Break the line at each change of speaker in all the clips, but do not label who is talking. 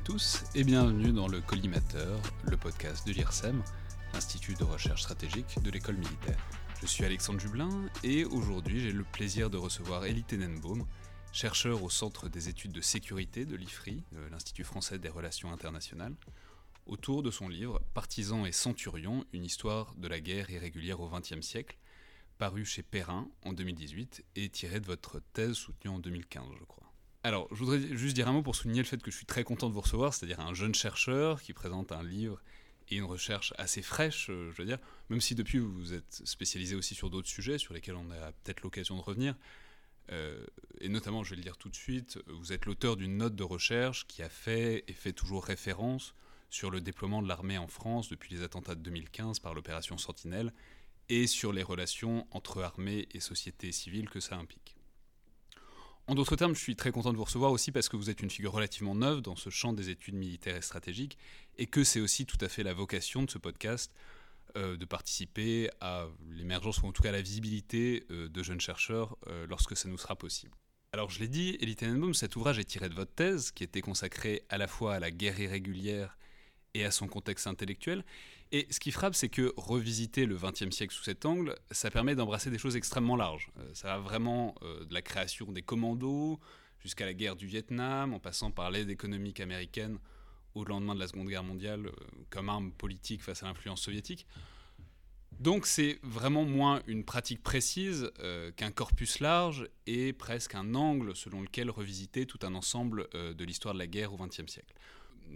Et tous et bienvenue dans le Collimateur, le podcast de l'IRSEM, l'Institut de recherche stratégique de l'école militaire. Je suis Alexandre Jublin et aujourd'hui j'ai le plaisir de recevoir Elie Tenenbaum, chercheur au Centre des études de sécurité de l'IFRI, l'Institut français des relations internationales, autour de son livre Partisans et centurions, une histoire de la guerre irrégulière au XXe siècle, paru chez Perrin en 2018 et tiré de votre thèse soutenue en 2015, je crois. Alors, je voudrais juste dire un mot pour souligner le fait que je suis très content de vous recevoir, c'est-à-dire un jeune chercheur qui présente un livre et une recherche assez fraîche, euh, je veux dire, même si depuis vous êtes spécialisé aussi sur d'autres sujets sur lesquels on a peut-être l'occasion de revenir. Euh, et notamment, je vais le dire tout de suite, vous êtes l'auteur d'une note de recherche qui a fait et fait toujours référence sur le déploiement de l'armée en France depuis les attentats de 2015 par l'opération Sentinelle et sur les relations entre armée et société civile que ça implique. En d'autres termes, je suis très content de vous recevoir aussi parce que vous êtes une figure relativement neuve dans ce champ des études militaires et stratégiques et que c'est aussi tout à fait la vocation de ce podcast euh, de participer à l'émergence ou en tout cas à la visibilité euh, de jeunes chercheurs euh, lorsque ça nous sera possible. Alors je l'ai dit, Elie Tenenbaum, cet ouvrage est tiré de votre thèse qui était consacrée à la fois à la guerre irrégulière et à son contexte intellectuel et ce qui frappe, c'est que revisiter le XXe siècle sous cet angle, ça permet d'embrasser des choses extrêmement larges. Euh, ça va vraiment euh, de la création des commandos jusqu'à la guerre du Vietnam, en passant par l'aide économique américaine au lendemain de la Seconde Guerre mondiale euh, comme arme politique face à l'influence soviétique. Donc c'est vraiment moins une pratique précise qu'un corpus large et presque un angle selon lequel revisiter tout un ensemble de l'histoire de la guerre au XXe siècle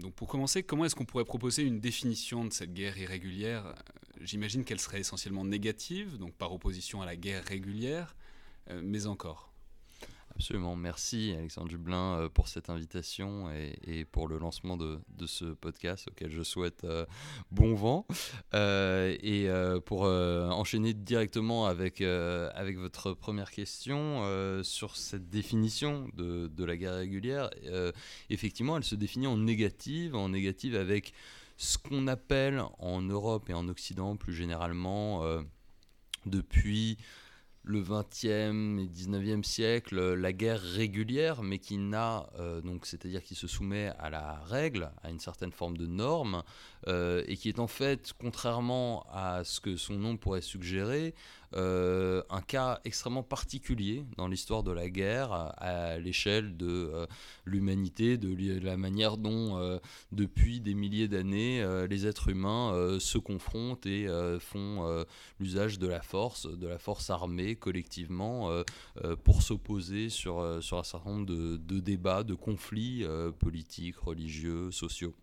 donc pour commencer, comment est-ce qu'on pourrait proposer une définition de cette guerre irrégulière? J'imagine qu'elle serait essentiellement négative, donc par opposition à la guerre régulière, euh, mais encore.
Absolument. Merci Alexandre Dublin euh, pour cette invitation et, pour le lancement de, ce podcast auquel je souhaite euh, bon vent. Euh, et pour enchaîner directement avec, avec votre première question sur cette définition de, de la guerre régulière, effectivement, elle se définit en négative, en négative avec ce qu'on appelle en Europe et en Occident plus généralement depuis le 20e et 19e siècle la guerre régulière, mais qui n'a, euh, donc c'est-à-dire qui se soumet à la règle, à une certaine forme de norme, euh, et qui est en fait, contrairement à ce que son nom pourrait suggérer, euh, un cas extrêmement particulier dans l'histoire de la guerre à, l'échelle de euh, l'humanité, de la manière dont euh, depuis des milliers d'années les êtres humains se confrontent et font l'usage de la force, de la force armée collectivement pour s'opposer sur, un certain nombre de, de débats, de conflits politiques, religieux, sociaux.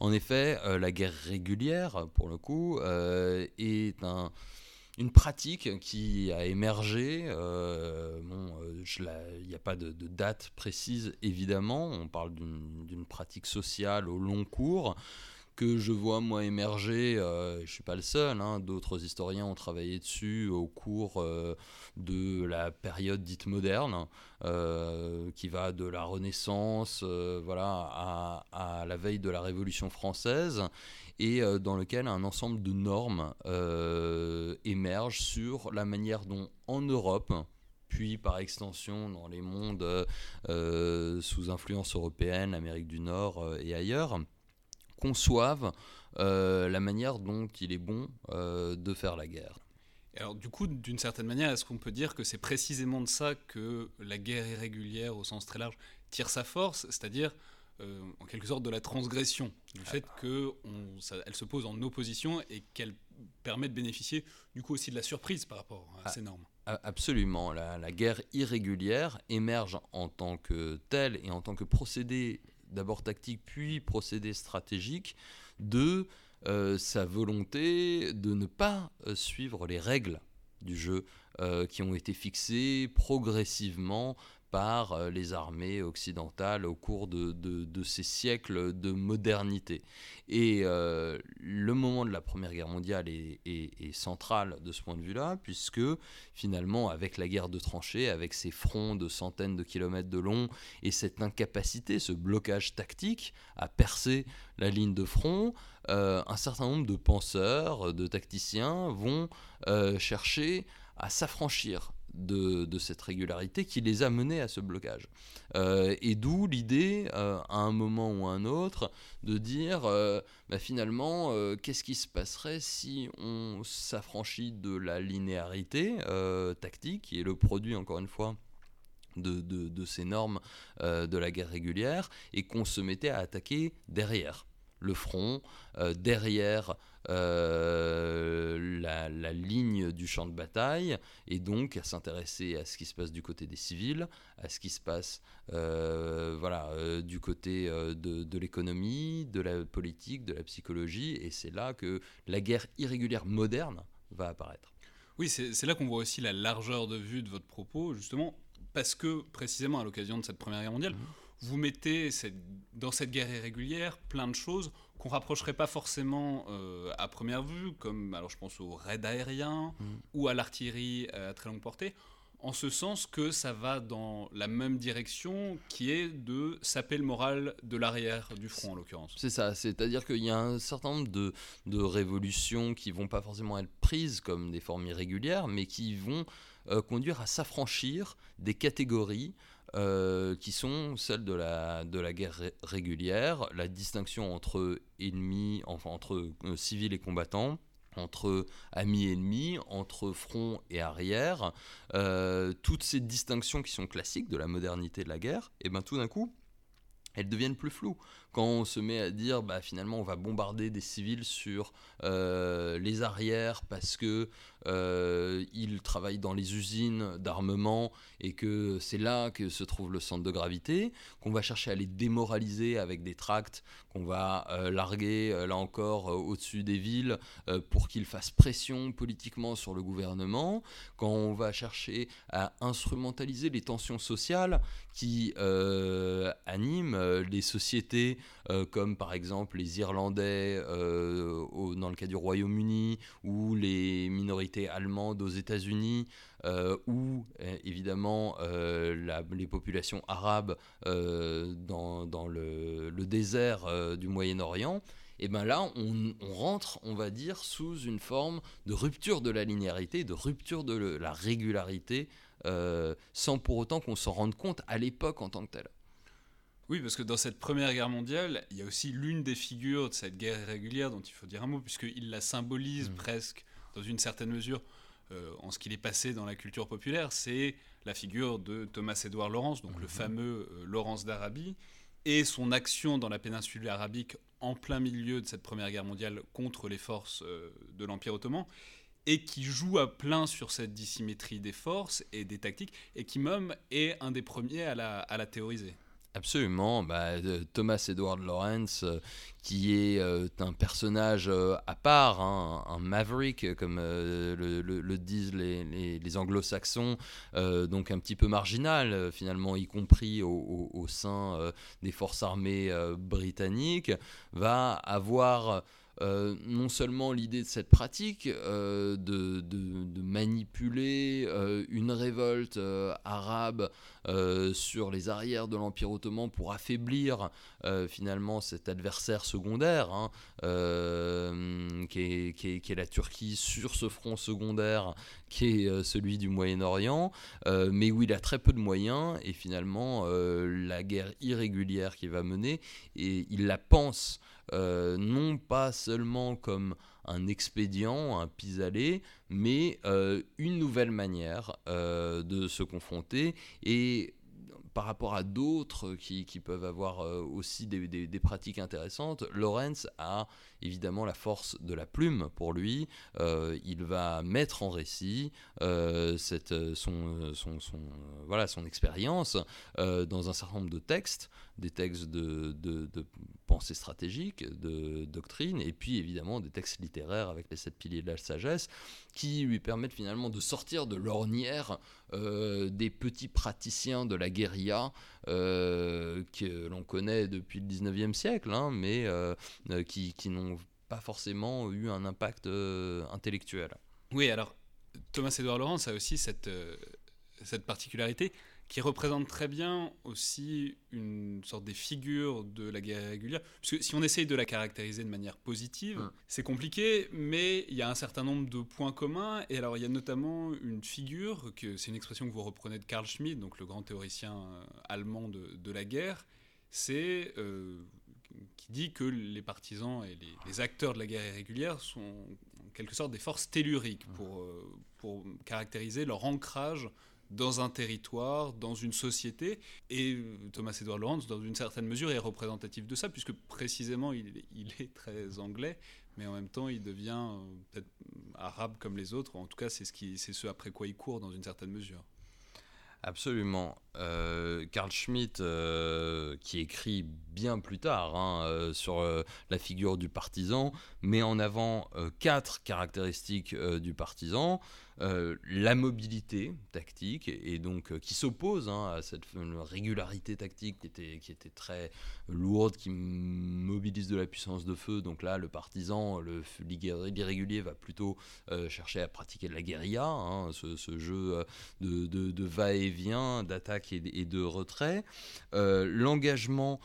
En effet, la guerre régulière, pour le coup, est un, une pratique qui a émergé. Euh, bon, euh, il n'y a pas de, date précise, évidemment. On parle d'une pratique sociale au long cours que je vois moi émerger, euh, je ne suis pas le seul, hein. d'autres historiens ont travaillé dessus au cours de la période dite moderne, qui va de la Renaissance voilà, à, à, la veille de la Révolution française, et euh, dans lequel un ensemble de normes euh, émergent sur la manière dont en Europe, puis par extension dans les mondes euh, sous influence européenne, Amérique du Nord et ailleurs, conçoivent la manière dont il est bon de faire la guerre.
Alors du coup, d'une certaine manière, est-ce qu'on peut dire que c'est précisément de ça que la guerre irrégulière au sens très large tire sa force, c'est-à-dire euh, en quelque sorte de la transgression, du fait qu'elle se pose en opposition et qu'elle permet de bénéficier du coup aussi de la surprise par rapport à ah, ces normes.
Absolument, la, guerre irrégulière émerge en tant que telle et en tant que procédé d'abord tactique puis procédé stratégique de euh, sa volonté de ne pas euh, suivre les règles du jeu qui ont été fixées progressivement par euh, les armées occidentales au cours de, ces siècles de modernité. Et euh, le moment de la Première Guerre mondiale est, central de ce point de vue-là, puisque finalement, avec la guerre de tranchées, avec ces fronts de centaines de kilomètres de long et cette incapacité, ce blocage tactique à percer la ligne de front, euh, un certain nombre de penseurs, de tacticiens vont chercher à s'affranchir de, cette régularité qui les a menés à ce blocage. Euh, et d'où l'idée, euh, à un moment ou à un autre, de dire euh, bah, finalement, qu'est-ce qui se passerait si on s'affranchit de la linéarité tactique, qui est le produit, encore une fois, de, de, ces normes de la guerre régulière, et qu'on se mettait à attaquer derrière le front, derrière euh, la, ligne du champ de bataille et donc à s'intéresser à ce qui se passe du côté des civils, à ce qui se passe euh, voilà, euh, du côté de, de l'économie, de la politique, de la psychologie. Et c'est là que la guerre irrégulière moderne va apparaître.
Oui, c'est là qu'on voit aussi la largeur de vue de votre propos, justement, parce que précisément à l'occasion de cette Première Guerre mondiale, mmh. Vous mettez cette, dans cette guerre irrégulière plein de choses qu'on rapprocherait pas forcément euh, à première vue, comme alors je pense au raid aérien mm. ou à l'artillerie euh, à très longue portée, en ce sens que ça va dans la même direction qui est de saper le moral de l'arrière du front en l'occurrence.
C'est ça, c'est-à-dire qu'il y a un certain nombre de, de, révolutions qui vont pas forcément être prises comme des formes irrégulières, mais qui vont euh, conduire à s'affranchir des catégories euh, qui sont celles de la, de la guerre régulière, la distinction entre ennemis, entre euh, civils et combattants, entre amis et ennemis, entre front et arrière, euh, toutes ces distinctions qui sont classiques de la modernité de la guerre, et bien tout d'un coup, elles deviennent plus floues. Quand on se met à dire, bah, finalement, on va bombarder des civils sur les arrières parce que euh, ils travaillent dans les usines d'armement et que c'est là que se trouve le centre de gravité, qu'on va chercher à les démoraliser avec des tracts qu'on va euh, larguer euh, là encore au-dessus des villes pour qu'ils fassent pression politiquement sur le gouvernement, quand on va chercher à instrumentaliser les tensions sociales qui animent les sociétés comme par exemple les Irlandais dans le cas du Royaume-Uni ou les minorités allemande aux États-Unis, euh, ou euh, évidemment euh, les populations arabes dans, le, désert du Moyen-Orient, et bien là, on, rentre, on va dire, sous une forme de rupture de la linéarité, de rupture de la régularité, sans pour autant qu'on s'en rende compte à l'époque en tant que tel.
Oui, parce que dans cette Première Guerre mondiale, il y a aussi l'une des figures de cette guerre irrégulière dont il faut dire un mot, puisqu'il la symbolise mmh. presque dans une certaine mesure, euh, en ce qu'il est passé dans la culture populaire, c'est la figure de Thomas-Édouard Laurence, donc le mhm. fameux euh, Laurence d'Arabie, et son action dans la péninsule arabique en plein milieu de cette Première Guerre mondiale contre les forces euh, de l'Empire ottoman, et qui joue à plein sur cette dissymétrie des forces et des tactiques, et qui même est un des premiers à la théoriser.
Absolument, bah, Thomas Edward Lawrence, euh, qui est euh, un personnage euh, à part, hein, un maverick, comme le, disent les, anglo-saxons, donc un petit peu marginal finalement, y compris au sein des forces armées britanniques, va avoir euh, non seulement l'idée de cette pratique euh, de, manipuler euh, une révolte arabe sur les arrières de l'Empire ottoman pour affaiblir finalement cet adversaire secondaire, hein, qui, est, la Turquie sur ce front secondaire qui est celui du Moyen-Orient, mais où il a très peu de moyens et finalement la guerre irrégulière qu'il va mener, et il la pense euh, non pas seulement comme un expédient, un pis-aller, mais euh, une nouvelle manière euh, de se confronter et par rapport à d'autres qui, peuvent avoir aussi des, pratiques intéressantes, Lorenz a évidemment la force de la plume pour lui. il va mettre en récit cette, son, son, voilà, son expérience dans un certain nombre de textes, des textes de, de, pensée stratégique, de doctrine, et puis évidemment des textes littéraires avec les sept piliers de la sagesse, qui lui permettent finalement de sortir de l'ornière euh, des petits praticiens de la guérilla euh, que l'on connaît depuis le 19e siècle, hein, mais euh, qui, qui n'ont pas forcément eu un impact intellectuel.
Oui, alors Thomas Édouard Laurence a aussi cette, cette particularité qui représente très bien aussi une sorte des figures de la guerre irrégulière. Parce que si on essaye de la caractériser de manière positive,
Mm.
c'est compliqué, mais il y a un certain nombre de points communs. Et alors, il y a notamment une figure, que c'est une expression que vous reprenez de Carl Schmitt, donc le grand théoricien euh, allemand de, de la guerre, c'est euh, qui dit que les partisans et les, les acteurs de la guerre irrégulière sont en quelque sorte des forces telluriques pour, euh, pour caractériser leur ancrage dans un territoire, dans une société. Et euh, Thomas Edward Lawrence, dans une certaine mesure, est représentatif de ça, puisque précisément, il, il est très anglais, mais en même temps, il devient euh, peut-être arabe comme les autres. En tout cas, c'est ce, qui, c'est ce après quoi il court, dans une certaine mesure.
Absolument. Euh, Carl Schmitt, euh, qui écrit bien plus tard hein, euh, sur la figure du partisan, met en avant quatre caractéristiques du partisan. Euh, la mobilité tactique, et donc euh, qui s'oppose hein, à cette régularité tactique qui était, qui très lourde, qui mobilise de la puissance de feu. Donc là, le partisan, l'irrégulier va plutôt euh, chercher à pratiquer de la guérilla, hein, ce, jeu de, va-et-vient, d'attaque et, de- et de retrait. L'engagement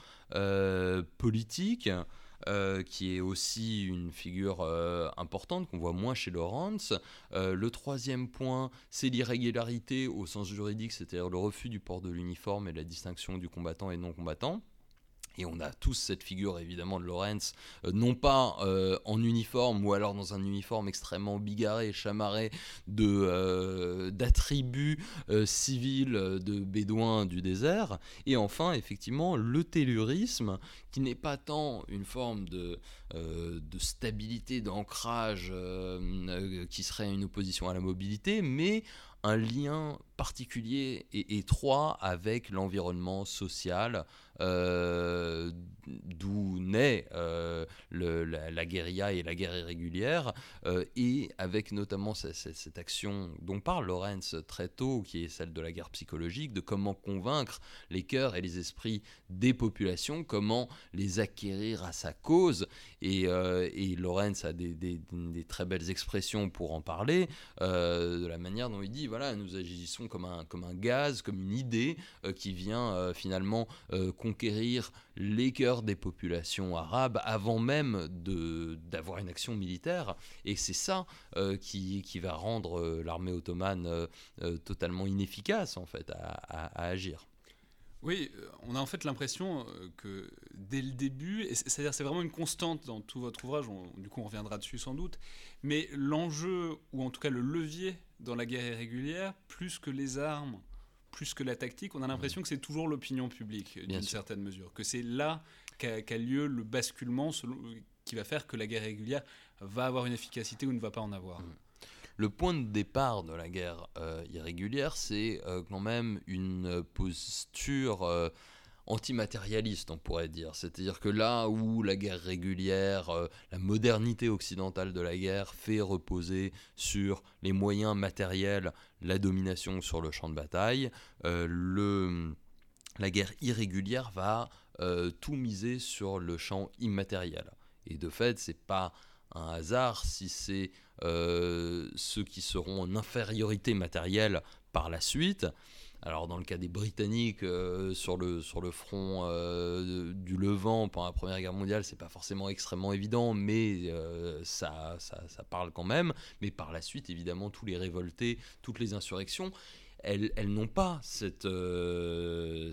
politique. Euh, qui est aussi une figure euh, importante qu'on voit moins chez Lawrence. Euh, le troisième point, c'est l'irrégularité au sens juridique, c'est-à-dire le refus du port de l'uniforme et la distinction du combattant et non combattant. Et on a tous cette figure évidemment de Lawrence, euh, non pas euh, en uniforme ou alors dans un uniforme extrêmement bigarré, chamarré de, euh, d'attributs civils de bédouins du désert. Et enfin, effectivement, le tellurisme, qui n'est pas tant une forme de, de stabilité, d'ancrage qui serait une opposition à la mobilité, mais un lien particulier et étroit avec l'environnement social, euh, d'où naît euh, le- la, la guérilla et la guerre irrégulière, euh, et avec notamment ce- ce- cette action dont parle Lorenz très tôt, qui est celle de la guerre psychologique, de comment convaincre les cœurs et les esprits des populations, comment les acquérir à sa cause, et, et Lorenz a des, des- très belles expressions pour en parler, de la manière dont il dit, voilà, nous agissons comme un, comme un gaz, comme une idée euh, qui vient euh, finalement euh, conquérir les cœurs des populations arabes avant même d'avoir une action militaire. Et c'est ça qui, qui va rendre l'armée ottomane totalement inefficace en fait à, à- agir.
Oui, on a en fait l'impression que dès le début, c'est-à-dire c'est vraiment une constante dans tout votre ouvrage, du coup on reviendra dessus sans doute, mais l'enjeu, ou en tout cas le levier dans la guerre irrégulière, plus que les armes, plus que la tactique, on a l'impression que c'est toujours l'opinion publique, d'une certaine mesure, que c'est là qu'a lieu le basculement selon- qui va faire que la guerre irrégulière va avoir une efficacité ou ne va pas en avoir.
Mm. Le point de départ de la guerre euh, irrégulière, c'est euh, quand même une posture euh, antimatérialiste, on pourrait dire. C'est-à-dire que là où la guerre régulière, euh, la modernité occidentale de la guerre fait reposer sur les moyens matériels, la domination sur le champ de bataille, euh, le, la guerre irrégulière va euh, tout miser sur le champ immatériel. Et de fait, c'est pas un hasard si c'est euh, ceux qui seront en infériorité matérielle par la suite. Alors dans le cas des Britanniques euh, sur, le, sur le front euh, du Levant pendant la Première Guerre mondiale, c'est pas forcément extrêmement évident, mais ça, ça, ça parle quand même. Mais par la suite, évidemment, tous les révoltés, toutes les insurrections, elles, elles n'ont pas cette,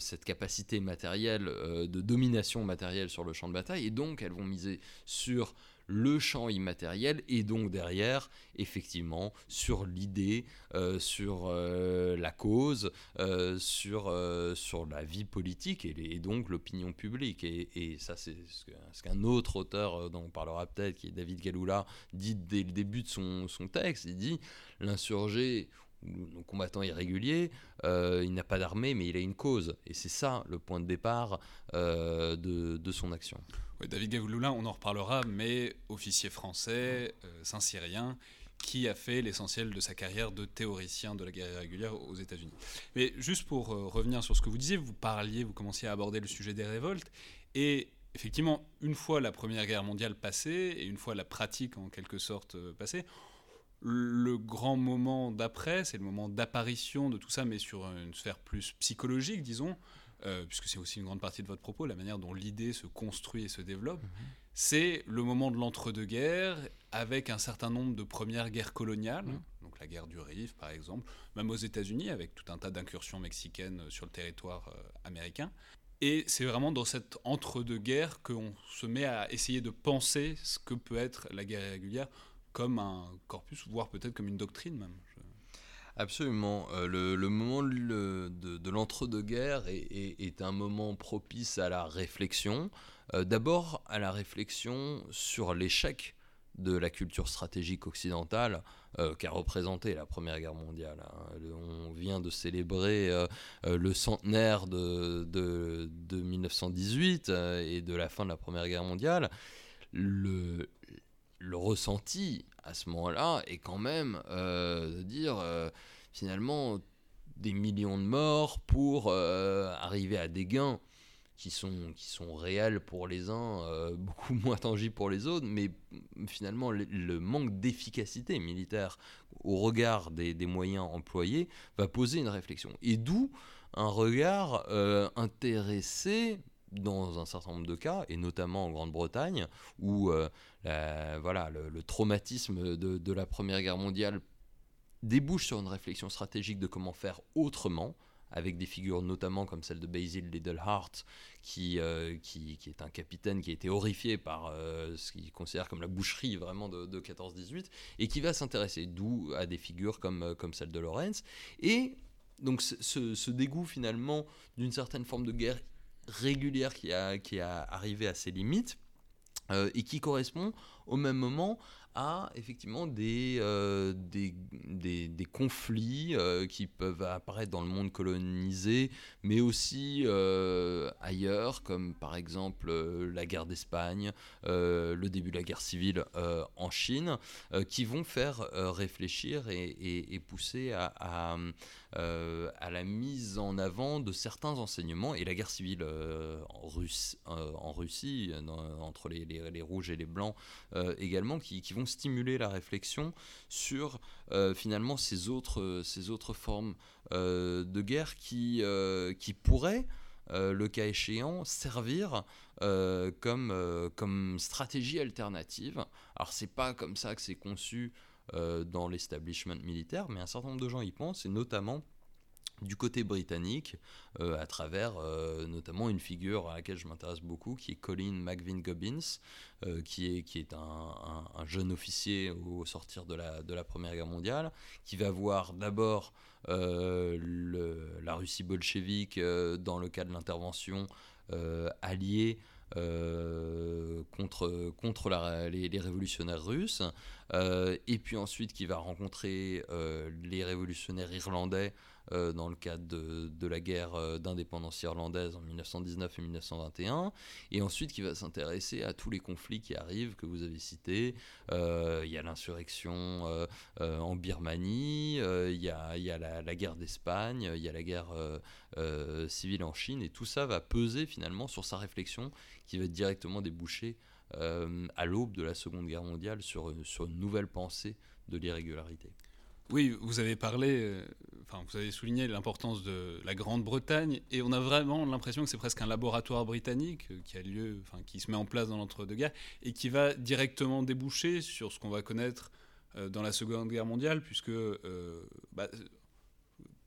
cette capacité matérielle de domination matérielle sur le champ de bataille, et donc elles vont miser sur le champ immatériel et donc derrière effectivement sur l'idée, euh, sur euh, la cause, euh, sur, sur la vie politique et, donc l'opinion publique. Et, ça c'est ce qu'un autre auteur dont on parlera peut-être, qui est David Galula, dit dès le début de son, son texte. Il dit l'insurgé le combattant irrégulier, il n'a pas d'armée mais il a une cause. Et c'est ça le point de départ de, de son action.
Ouais, David Gagouloulin, on en reparlera, mais officier français, euh, Saint-Cyrien, qui a fait l'essentiel de sa carrière de théoricien de la guerre irrégulière aux États-Unis. Mais juste pour euh, revenir sur ce que vous disiez, vous parliez, vous commenciez à aborder le sujet des révoltes, et effectivement, une fois la Première Guerre mondiale passée, et une fois la pratique en quelque sorte euh, passée, Le grand moment d'après, c'est le moment d'apparition de tout ça, mais sur une sphère plus psychologique, disons, euh, puisque c'est aussi une grande partie de votre propos, la manière dont l'idée se construit et se développe. Mhm. C'est le moment de l'entre-deux-guerres, avec un certain nombre de premières guerres coloniales, mhm. donc la guerre du Rif par exemple, même aux États-Unis, avec tout un tas d'incursions mexicaines sur le territoire euh, américain. Et c'est vraiment dans cette entre-deux-guerres qu'on se met à essayer de penser ce que peut être la guerre irrégulière comme un corpus, voire peut-être comme une doctrine même.
Absolument. Euh, le, moment de, l'entre-deux-guerres est, un moment propice à la réflexion. Euh, d'abord à la réflexion sur l'échec de la culture stratégique occidentale euh, qu'a représenté la Première Guerre mondiale. Hein. On vient de célébrer le centenaire de, de 1918 et de la fin de la Première Guerre mondiale. Le, le ressenti à ce moment-là est quand même euh, de dire euh, finalement des millions de morts pour euh, arriver à des gains qui sont, qui sont réels pour les uns, beaucoup moins tangibles pour les autres, mais finalement le, manque d'efficacité militaire au regard des, moyens employés va poser une réflexion. Et d'où un regard intéressé dans un certain nombre de cas, et notamment en Grande-Bretagne, où euh, voilà, le, traumatisme de, la Première Guerre mondiale débouche sur une réflexion stratégique de comment faire autrement, avec des figures notamment comme celle de Basil Littleheart, qui, euh, qui, qui, est un capitaine qui a été horrifié par euh, ce qu'il considère comme la boucherie vraiment de, de 14-18, et qui va s'intéresser, d'où à des figures comme, comme celle de Lawrence. Et donc ce dégoût finalement d'une certaine forme de guerre régulière qui a, qui a arrivé à ses limites euh, et qui correspond au même moment à effectivement des, euh, des, des, conflits euh, qui peuvent apparaître dans le monde colonisé, mais aussi ailleurs, comme par exemple la guerre d'Espagne, le début de la guerre civile en Chine, qui vont faire réfléchir et, pousser à, à, la mise en avant de certains enseignements. Et la guerre civile en, Russe, en Russie, entre les, les, rouges et les blancs également, qui, qui vont stimuler la réflexion sur euh, finalement ces autres, ces autres formes euh, de guerre qui, euh, qui pourraient, le cas échéant, servir comme, comme stratégie alternative. Alors c'est pas comme ça que c'est conçu dans l'establishment militaire, mais un certain nombre de gens y pensent, et notamment du côté britannique, euh, à travers euh, notamment une figure à laquelle je m'intéresse beaucoup, qui est Colin McVin Gobbins, euh, qui est, qui est un, jeune officier au sortir de la, de la Première Guerre mondiale, qui va voir d'abord la Russie bolchevique dans le cas de l'intervention alliée contre, contre les, révolutionnaires russes, et puis ensuite qui va rencontrer les révolutionnaires irlandais euh, dans le cadre de, la guerre euh, d'indépendance irlandaise en 1919 et 1921, et ensuite qui va s'intéresser à tous les conflits qui arrivent, que vous avez cités. Euh, il y a l'insurrection en Birmanie, il y a la, guerre d'Espagne, il y a la guerre civile en Chine, et tout ça va peser finalement sur sa réflexion qui va directement déboucher à l'aube de la Seconde Guerre mondiale sur, une nouvelle pensée de l'irrégularité.
Oui, vous avez parlé, euh, enfin, vous avez souligné l'importance de la Grande-Bretagne, et on a vraiment l'impression que c'est presque un laboratoire britannique euh, qui a lieu, enfin, qui se met en place dans l'entre-deux-guerres, et qui va directement déboucher sur ce qu'on va connaître euh, dans la Seconde Guerre mondiale, puisque bah,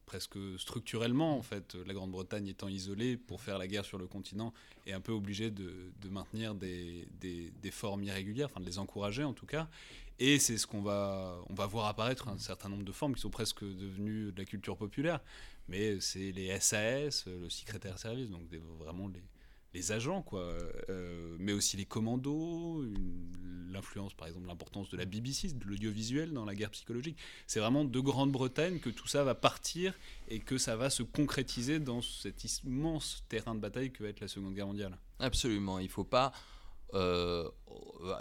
presque structurellement, en fait, la Grande-Bretagne étant isolée pour faire la guerre sur le continent, est un peu obligée de, maintenir des, des, formes irrégulières, enfin de les encourager en tout cas. Et c'est ce qu'on va, on va voir apparaître un certain nombre de formes qui sont presque devenues de la culture populaire. Mais c'est les SAS, le secrétaire service, donc vraiment les, les agents, quoi. Euh, mais aussi les commandos, l'influence, par exemple, l'importance de la BBC, de l'audiovisuel dans la guerre psychologique. C'est vraiment de Grande-Bretagne que tout ça va partir et que ça va se concrétiser dans cet immense terrain de bataille que va être la Seconde Guerre mondiale.
Absolument. Il ne faut pas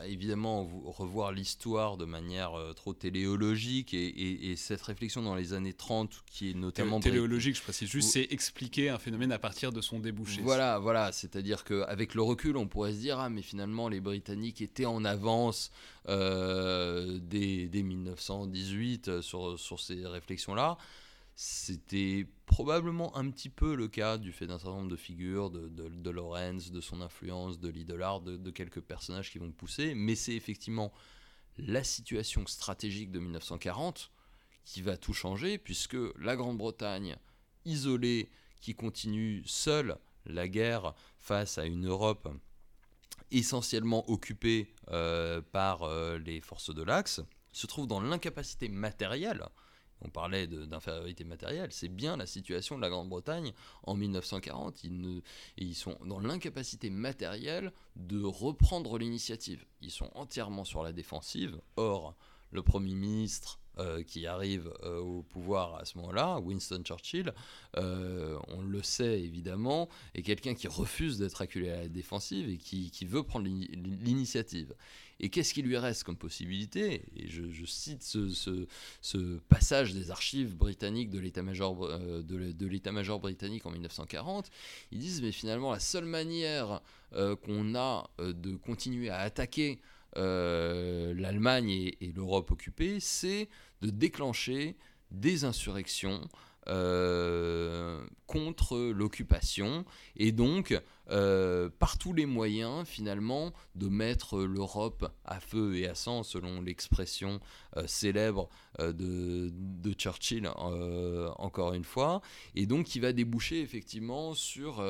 évidemment revoir l'histoire de manière trop téléologique et, cette réflexion dans les années 30 qui est notamment
téléologique je précise juste c'est expliquer un phénomène à partir de son débouché.
Voilà voilà c'est-à-dire qu'avec le recul on pourrait se dire ah mais finalement les Britanniques étaient en avance dès, dès, 1918 sur, sur ces réflexions là c'était probablement un petit peu le cas du fait d'un certain nombre de figures, de, Lorenz, de son influence, de Lidlard, de, de quelques personnages qui vont pousser, mais c'est effectivement la situation stratégique de 1940 qui va tout changer, puisque la Grande-Bretagne, isolée, qui continue seule la guerre face à une Europe essentiellement occupée euh, par euh, les forces de l'Axe, se trouve dans l'incapacité matérielle on parlait d'infériorité matérielle, c'est bien la situation de la Grande-Bretagne en 1940. Ils, ils sont dans l'incapacité matérielle de reprendre l'initiative. Ils sont entièrement sur la défensive. Or, le Premier ministre euh, qui arrive euh, au pouvoir à ce moment-là, Winston Churchill, euh, on le sait évidemment, est quelqu'un qui refuse d'être acculé à la défensive et qui, veut prendre l'initiative. Et qu'est-ce qui lui reste comme possibilité? Et je, cite ce, passage des archives britanniques de l'état-major de, l'état-major britannique en 1940. Ils disent mais finalement la seule manière qu'on a de continuer à attaquer l'Allemagne et l'Europe occupée, c'est de déclencher des insurrections euh, contre l'occupation. Et donc euh, par tous les moyens finalement de mettre l'Europe à feu et à sang selon l'expression euh, célèbre de, Churchill encore une fois. Et donc qui va déboucher effectivement sur,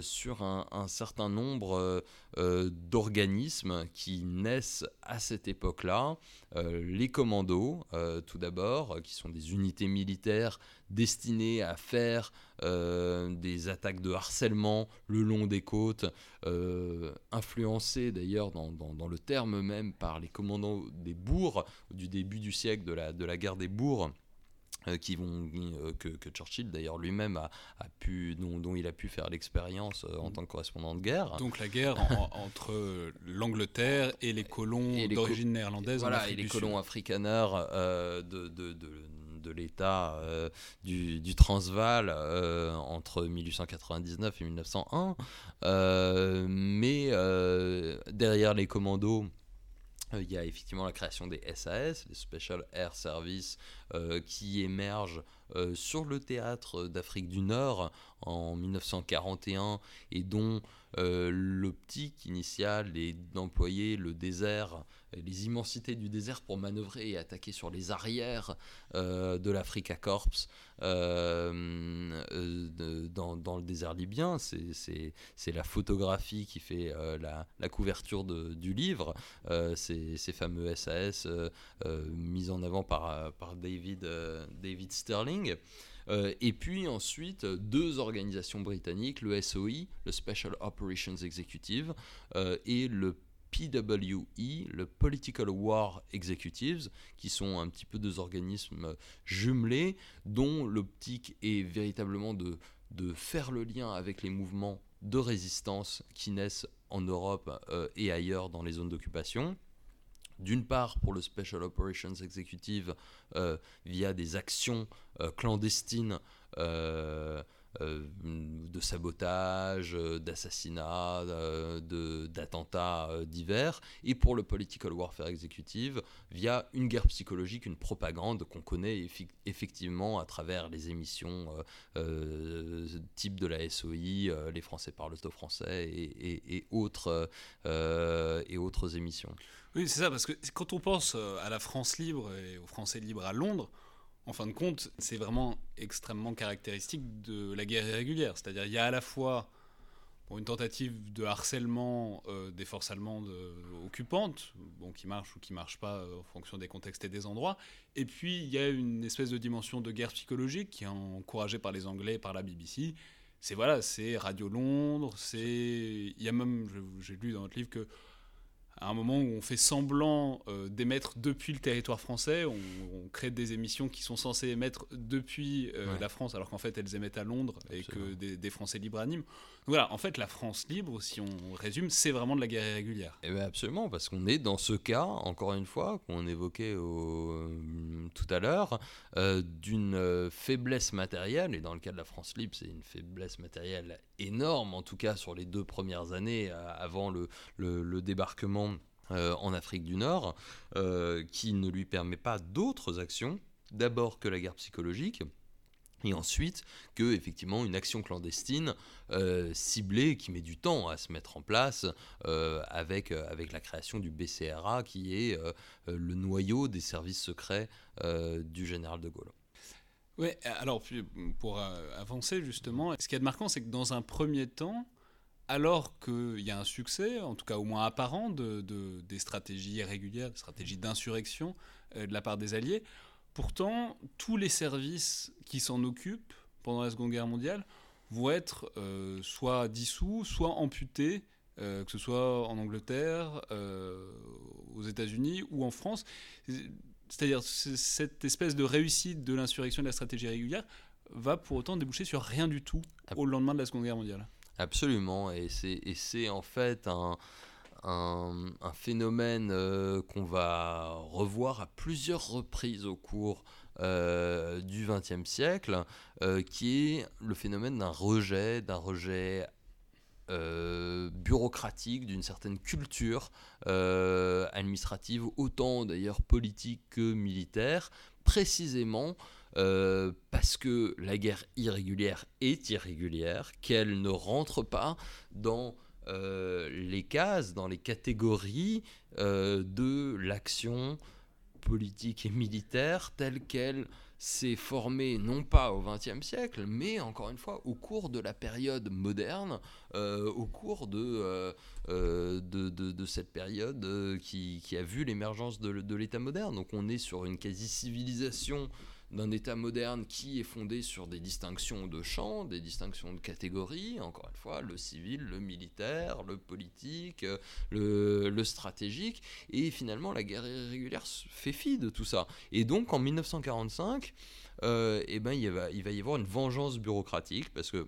sur un, certain nombre d'organismes qui naissent à cette époque-là. Les commandos tout d'abord qui sont des unités militaires destinées à faire euh, des attaques de harcèlement le long des côtes, euh, influencées d'ailleurs dans, dans, le terme même par les commandants des bourgs du début du siècle de la, de la guerre des bourgs. Euh, qui vont, que, que, Churchill d'ailleurs lui-même a, a, pu, dont, dont, il a pu faire l'expérience en tant que correspondant de guerre.
Donc la guerre entre l'Angleterre et les colons d'origine néerlandaise.
Voilà, et les colons afrikaners de, de, de, de l'État euh, du, Transvaal euh, entre 1899 et 1901. Euh, mais derrière les commandos, il y a effectivement la création des SAS, les Special Air Service, qui émergent sur le théâtre d'Afrique du Nord en 1941 et dont l'optique initiale est d'employer le désert les immensités du désert pour manœuvrer et attaquer sur les arrières euh, de l'Africa Corps euh, euh, dans, le désert libyen. C'est la photographie qui fait la, couverture du livre, ces, ces, fameux SAS mis en avant par, David, David Sterling. et puis ensuite, deux organisations britanniques, le SOE, le Special Operations Executive, et le PWE, le Political War Executives, qui sont un petit peu deux organismes jumelés, dont l'optique est véritablement de, de faire le lien avec les mouvements de résistance qui naissent en Europe euh, et ailleurs dans les zones d'occupation. D'une part pour le Special Operations Executive euh, via des actions euh, clandestines de sabotage, euh, d'assassinats, euh, d'attentats divers, et pour le political warfare exécutive via une guerre psychologique, une propagande qu'on connaît effectivement à travers les émissions type de la SOI, les Français parlent au français et, autres, et autres émissions.
Oui, c'est ça, parce que quand on pense à la France libre et aux Français libres à Londres, en fin de compte, c'est vraiment extrêmement caractéristique de la guerre irrégulière. C'est-à-dire il y a à la fois une tentative de harcèlement euh, des forces allemandes euh, occupantes, bon, qui marche ou qui marche pas euh, en fonction des contextes et des endroits, et puis il y a une espèce de dimension de guerre psychologique qui est encouragée par les Anglais, par la BBC. C'est voilà, c'est Radio Londres, c'est il y a même j'ai lu dans votre livre que à un moment où on fait semblant euh, d'émettre depuis le territoire français, on, crée des émissions qui sont censées émettre depuis euh, la France, alors qu'en fait elles émettent à Londres et que des, Français libres animent. Voilà, en fait la France libre, si on résume, c'est vraiment de la guerre irrégulière.
Eh bien absolument, parce qu'on est dans ce cas, encore une fois, qu'on évoquait au, tout à l'heure, euh, d'une faiblesse matérielle, et dans le cas de la France libre, c'est une faiblesse matérielle énorme, en tout cas sur les deux premières années avant le, débarquement euh, en Afrique du Nord, euh, qui ne lui permet pas d'autres actions, d'abord que la guerre psychologique, et ensuite que effectivement une action clandestine euh, ciblée qui met du temps à se mettre en place avec, avec la création du BCRA qui est le noyau des services secrets du général de Gaulle.
Oui, alors pour avancer justement, ce qui est marquant, c'est que dans un premier temps, alors qu'il y a un succès, en tout cas au moins apparent, de, des stratégies régulières, des stratégies d'insurrection euh, de la part des Alliés. Pourtant, tous les services qui s'en occupent pendant la Seconde Guerre mondiale vont être euh, soit dissous, soit amputés, euh, que ce soit en Angleterre, aux États-Unis ou en France. C'est-à-dire cette espèce de réussite de l'insurrection de la stratégie régulière va pour autant déboucher sur rien du tout au lendemain de la Seconde Guerre mondiale.
Absolument, et c'est en fait un, un, phénomène euh, qu'on va revoir à plusieurs reprises au cours euh, du XXe siècle, euh, qui est le phénomène d'un rejet, d'un rejet bureaucratique, d'une certaine culture administrative, autant d'ailleurs politique que militaire, précisément euh, parce que la guerre irrégulière est irrégulière, qu'elle ne rentre pas dans euh, les cases, dans les catégories euh, de l'action politique et militaire telle qu'elle s'est formée non pas au XXe siècle, mais encore une fois au cours de la période moderne, au cours de, de, de, cette période qui, qui, a vu l'émergence de, de l'État moderne. Donc on est sur une quasi-civilisation d'un État moderne qui est fondé sur des distinctions de champs, des distinctions de catégories, encore une fois, le civil, le militaire, le politique, le, le stratégique, et finalement la guerre irrégulière fait fi de tout ça. Et donc en 1945, euh, eh ben, il va y avoir une vengeance bureaucratique, parce que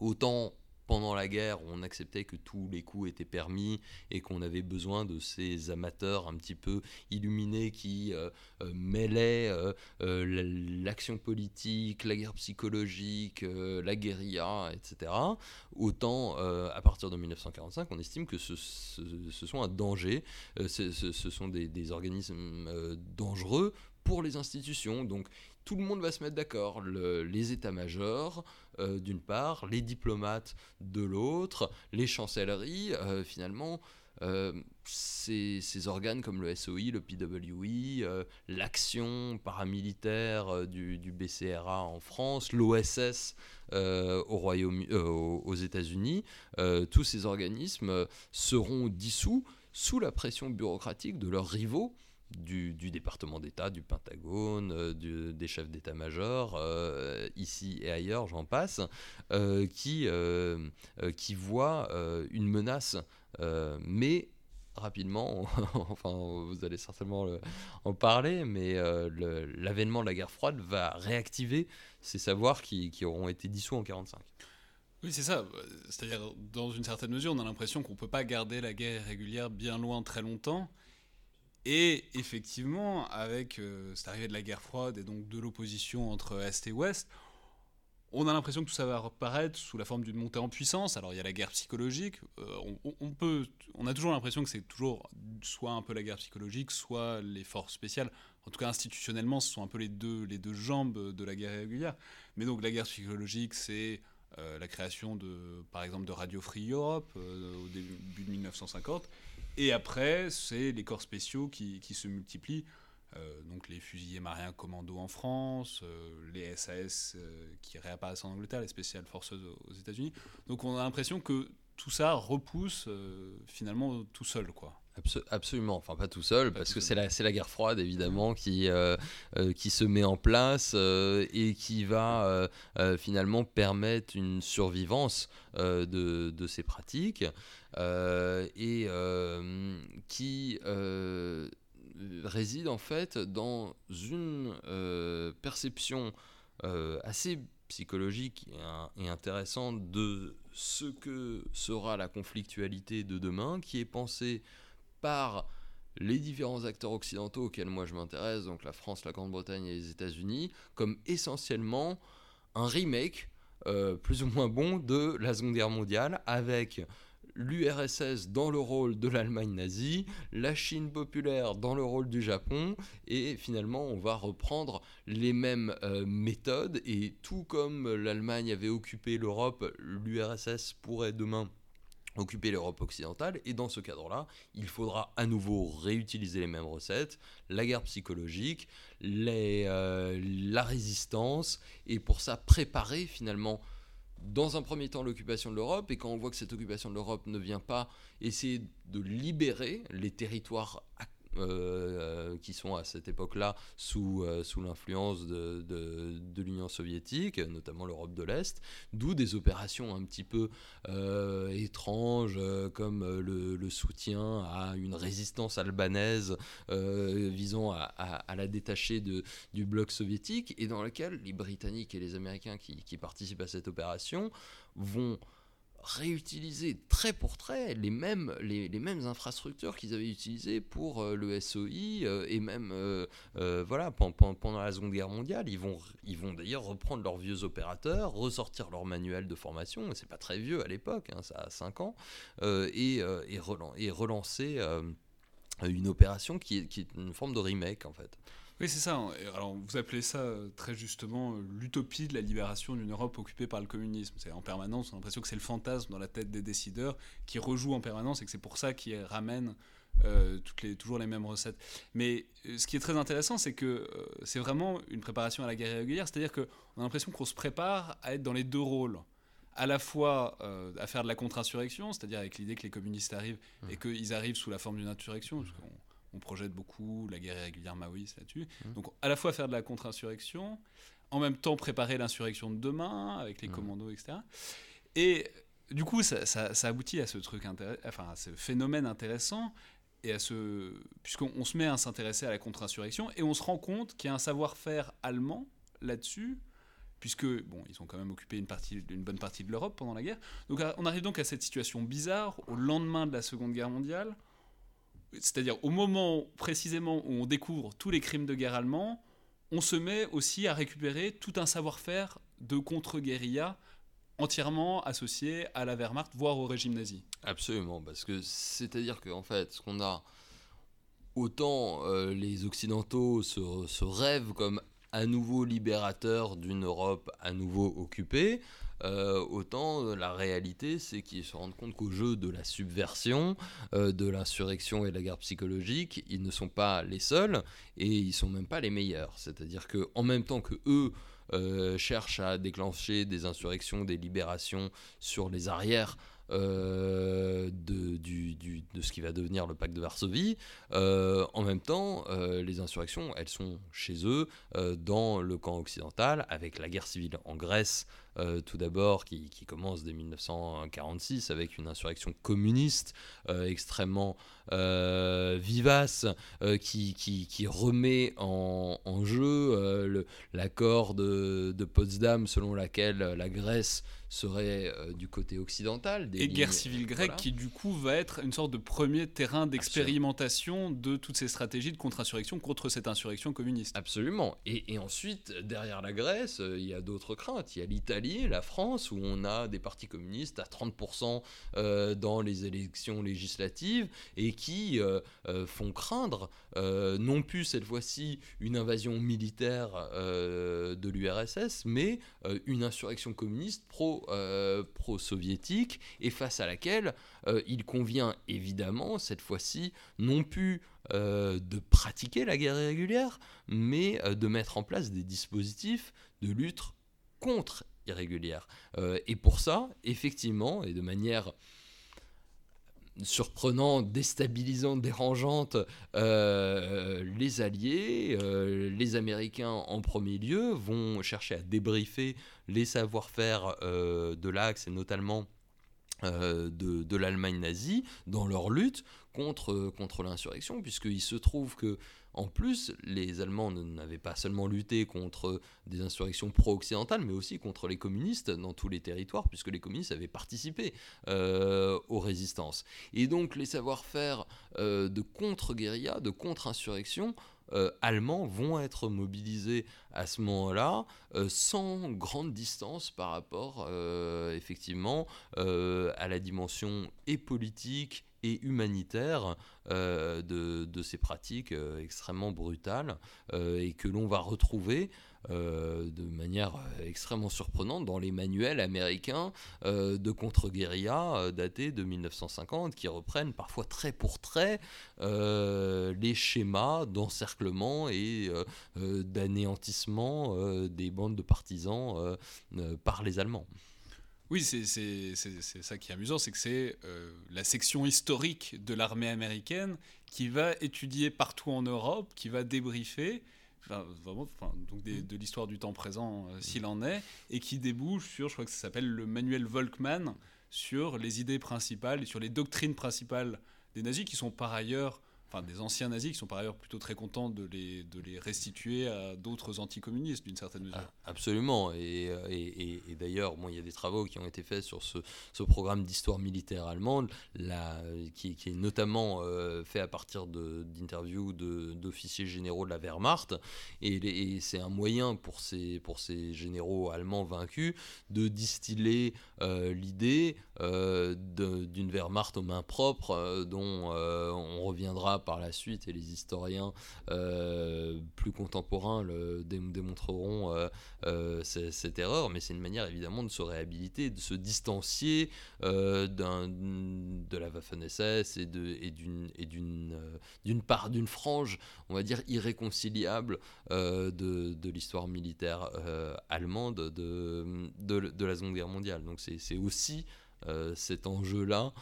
autant pendant la guerre, on acceptait que tous les coups étaient permis et qu'on avait besoin de ces amateurs un petit peu illuminés qui euh, euh, mêlaient euh, l'action politique, la guerre psychologique, la guérilla, etc. Autant, à partir de 1945, on estime que ce, sont un danger, ce, sont des, des organismes dangereux pour les institutions. Donc tout le monde va se mettre d'accord. les états-majors, euh, d'une part, les diplomates de l'autre, les chancelleries, euh, finalement, euh, ces, organes comme le SOI, le PWI, l'action paramilitaire du, BCRA en France, l'OSS aux États-Unis, tous ces organismes seront dissous sous la pression bureaucratique de leurs rivaux du, département d'État, du Pentagone, euh, des chefs d'état-major, euh, ici et ailleurs, j'en passe, euh, qui, qui voient une menace, mais rapidement, enfin vous allez certainement en parler, mais l'avènement de la guerre froide va réactiver ces savoirs qui, qui auront été dissous en 1945.
Oui, c'est ça. C'est-à-dire, dans une certaine mesure, on a l'impression qu'on ne peut pas garder la guerre régulière bien loin très longtemps. Et effectivement, avec euh, cette arrivée de la guerre froide et donc de l'opposition entre Est et Ouest, on a l'impression que tout ça va reparaître sous la forme d'une montée en puissance. Alors il y a la guerre psychologique. Euh, on, a toujours l'impression que c'est toujours soit un peu la guerre psychologique, soit les forces spéciales. En tout cas institutionnellement, ce sont un peu les deux, les deux jambes de la guerre régulière. Mais donc la guerre psychologique, c'est euh, la création de, par exemple, de Radio Free Europe au début de 1950. Et après, c'est les corps spéciaux qui, qui se multiplient. Euh, donc les fusiliers marins commando en France, euh, les SAS euh, qui réapparaissent en Angleterre, les spéciales forces aux États-Unis. Donc on a l'impression que tout ça repousse finalement tout seul, quoi
absolument, enfin pas tout seul, parce que c'est la, la guerre froide évidemment qui, euh, euh, qui se met en place euh, et qui va finalement permettre une survivance de, de, ces pratiques et qui réside en fait dans une perception assez psychologique et, et, intéressante de ce que sera la conflictualité de demain, qui est pensée par les différents acteurs occidentaux auxquels moi je m'intéresse, donc la France, la Grande-Bretagne et les États-Unis, comme essentiellement un remake euh, plus ou moins bon de la Seconde Guerre mondiale avec l'URSS dans le rôle de l'Allemagne nazie, la Chine populaire dans le rôle du Japon, et finalement on va reprendre les mêmes euh, méthodes, et tout comme l'Allemagne avait occupé l'Europe, l'URSS pourrait demain occuper l'Europe occidentale. Et dans ce cadre-là, il faudra à nouveau réutiliser les mêmes recettes, la guerre psychologique, euh, la résistance, et pour ça préparer finalement dans un premier temps l'occupation de l'Europe, et quand on voit que cette occupation de l'Europe ne vient pas essayer de libérer les territoires qui sont à cette époque-là sous, euh, sous l'influence de, de, l'Union soviétique, notamment l'Europe de l'Est, d'où des opérations un petit peu euh, étranges comme le, soutien à une résistance albanaise visant à, la détacher du bloc soviétique, et dans lequel les Britanniques et les Américains qui participent à cette opération vont réutiliser très pour trait les mêmes, les, mêmes infrastructures qu'ils avaient utilisées pour euh, le SOI euh, et même euh, voilà, pendant, pendant, la Seconde Guerre mondiale. Ils vont, ils vont d'ailleurs reprendre leurs vieux opérateurs, ressortir leur manuel de formation, c'est pas très vieux à l'époque, hein, ça a 5 ans, et, et, et, relancer une opération qui est, qui est une forme de remake en fait.
Oui, c'est ça. Alors, vous appelez ça euh, très justement euh, l'utopie de la libération d'une Europe occupée par le communisme. C'est en permanence, on a l'impression que c'est le fantasme dans la tête des décideurs qui rejoue en permanence et que c'est pour ça qu'ils ramènent euh, toutes les, toujours les mêmes recettes. Mais ce qui est très intéressant, c'est que c'est vraiment une préparation à la guerre irrégulière, c'est-à-dire qu'on a l'impression qu'on se prépare à être dans les deux rôles à la fois à faire de la contre-insurrection, c'est-à-dire avec l'idée que les communistes arrivent mmh. et qu'ils arrivent sous la forme d'une insurrection, on projette beaucoup la guerre irrégulière maoïste là-dessus. Mmh. Donc à la fois faire de la contre-insurrection, en même temps préparer l'insurrection de demain avec les mmh. commandos, etc. Et du coup, ça, aboutit à ce truc, enfin à ce phénomène intéressant et à ce puisqu'on se met à s'intéresser à la contre-insurrection et on se rend compte qu'il y a un savoir-faire allemand là-dessus puisque bon, ils ont quand même occupé une, partie, une bonne partie de l'Europe pendant la guerre. Donc on arrive donc à cette situation bizarre au lendemain de la Seconde Guerre mondiale c'est-à-dire au moment précisément où on découvre tous les crimes de guerre allemands, on se met aussi à récupérer tout un savoir-faire de contre-guérilla entièrement associé à la Wehrmacht, voire au régime nazi.
Absolument, parce que c'est-à-dire qu'en fait, ce qu'on a, autant euh, les Occidentaux se, se, rêvent comme à nouveau libérateurs d'une Europe à nouveau occupée, euh, autant euh, la réalité, c'est qu'ils se rendent compte qu'au jeu de la subversion, euh, de l'insurrection et de la guerre psychologique, ils ne sont pas les seuls et ils sont même pas les meilleurs. C'est-à-dire que en même temps que eux cherchent à déclencher des insurrections, des libérations sur les arrières de, ce qui va devenir le pacte de Varsovie. En même temps, les insurrections, elles sont chez eux, dans le camp occidental, avec la guerre civile en Grèce, tout d'abord, qui, commence dès 1946, avec une insurrection communiste extrêmement vivace, qui, remet en, en jeu l'accord de, de Potsdam, selon laquelle la Grèce serait euh, du côté occidental.
Des et guerre civile grecque qui du coup va être une sorte de premier terrain d'expérimentation de toutes ces stratégies de contre-insurrection contre cette insurrection communiste.
Absolument. Et, et ensuite, derrière la Grèce, euh, il y a d'autres craintes. Il y a l'Italie, la France, où on a des partis communistes à 30% euh, dans les élections législatives et qui font craindre non plus cette fois-ci une invasion militaire de l'URSS, mais une insurrection communiste pro euh, pro-soviétique et face à laquelle euh, il convient évidemment, cette fois-ci, non plus euh, de pratiquer la guerre irrégulière, mais de mettre en place des dispositifs de lutte contre irrégulière. et pour ça, effectivement, et de manière surprenantes, déstabilisantes, dérangeantes, les Alliés, les Américains en premier lieu, vont chercher à débriefer les savoir-faire de l'Axe et notamment de, l'Allemagne nazie dans leur lutte contre l'insurrection, puisqu'il se trouve que en plus, les Allemands n'avaient pas seulement lutté contre des insurrections pro-occidentales, mais aussi contre les communistes dans tous les territoires, puisque les communistes avaient participé euh, aux résistances. Et donc les savoir-faire euh, de contre-guérilla, de contre-insurrection, euh, allemands vont être mobilisés à ce moment-là sans grande distance par rapport effectivement à la dimension et politique humanitaire euh, de, ces pratiques euh, extrêmement brutales euh, et que l'on va retrouver de manière extrêmement surprenante dans les manuels américains de contre-guérilla datés de 1950 qui reprennent parfois trait pour trait les schémas d'encerclement et d'anéantissement des bandes de partisans par les Allemands.
Oui, c'est ça qui est amusant, c'est que c'est euh, la section historique de l'armée américaine qui va étudier partout en Europe, qui va débriefer, vraiment, donc mm. de l'histoire du temps présent euh, s'il en est, et qui débouche sur, je crois que ça s'appelle le manuel Volkmann, sur les idées principales et sur les doctrines principales des nazis, qui sont par ailleurs enfin des anciens nazis qui sont par ailleurs plutôt très contents de les, de les restituer à d'autres anticommunistes d'une certaine mesure.
Ah, absolument, et, euh, et, et, d'ailleurs, bon, il y a des travaux qui ont été faits sur ce, ce programme d'histoire militaire allemande, là, qui, qui, est notamment euh, fait à partir d'interviews d'officiers généraux de la Wehrmacht, et, c'est un moyen pour ces, pour ces généraux allemands vaincus de distiller euh, l'idée d'une Wehrmacht aux mains propres, dont on reviendra par la suite et les historiens euh, plus contemporains le démontreront euh, euh, cette erreur, mais c'est une manière évidemment de se réhabiliter, de se distancier de la Waffen-SS et d'une part d'une frange, on va dire irréconciliable de, de l'histoire militaire allemande de, de, la Seconde Guerre mondiale. Donc c'est aussi cet enjeu-là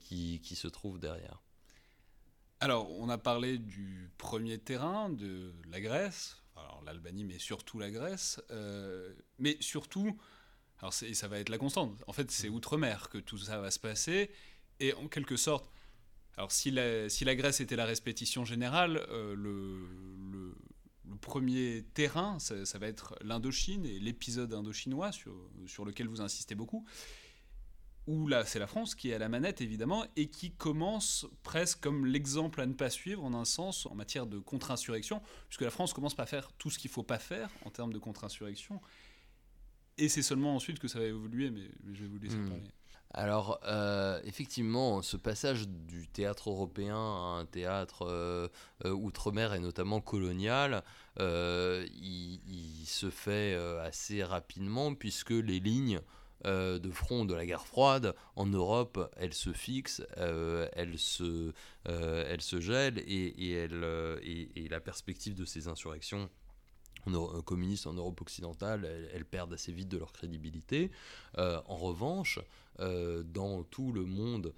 qui, qui se trouve derrière.
Alors, on a parlé du premier terrain, de la Grèce, alors l'Albanie, mais surtout la Grèce, euh, mais surtout, alors ça va être la constante, en fait c'est outre-mer que tout ça va se passer, et en quelque sorte, alors si la, si la Grèce était la répétition générale, euh, le, le, premier terrain, ça, ça va être l'Indochine et l'épisode indochinois sur, sur lequel vous insistez beaucoup où là c'est la France qui est à la manette évidemment et qui commence presque comme l'exemple à ne pas suivre en un sens en matière de contre-insurrection, puisque la France commence pas à faire tout ce qu'il faut pas faire en termes de contre-insurrection. Et c'est seulement ensuite que ça va évoluer, mais je vais vous laisser hmm. parler.
Alors, euh, effectivement, ce passage du théâtre européen à un théâtre euh, euh, outre-mer et notamment colonial, il, il, se fait assez rapidement puisque les lignes euh, de front de la guerre froide en Europe, elle se fixe, euh, elle, se, euh, elle se gèle et, la perspective de ces insurrections communistes en Europe occidentale, elles, perdent assez vite de leur crédibilité. en revanche, dans tout le monde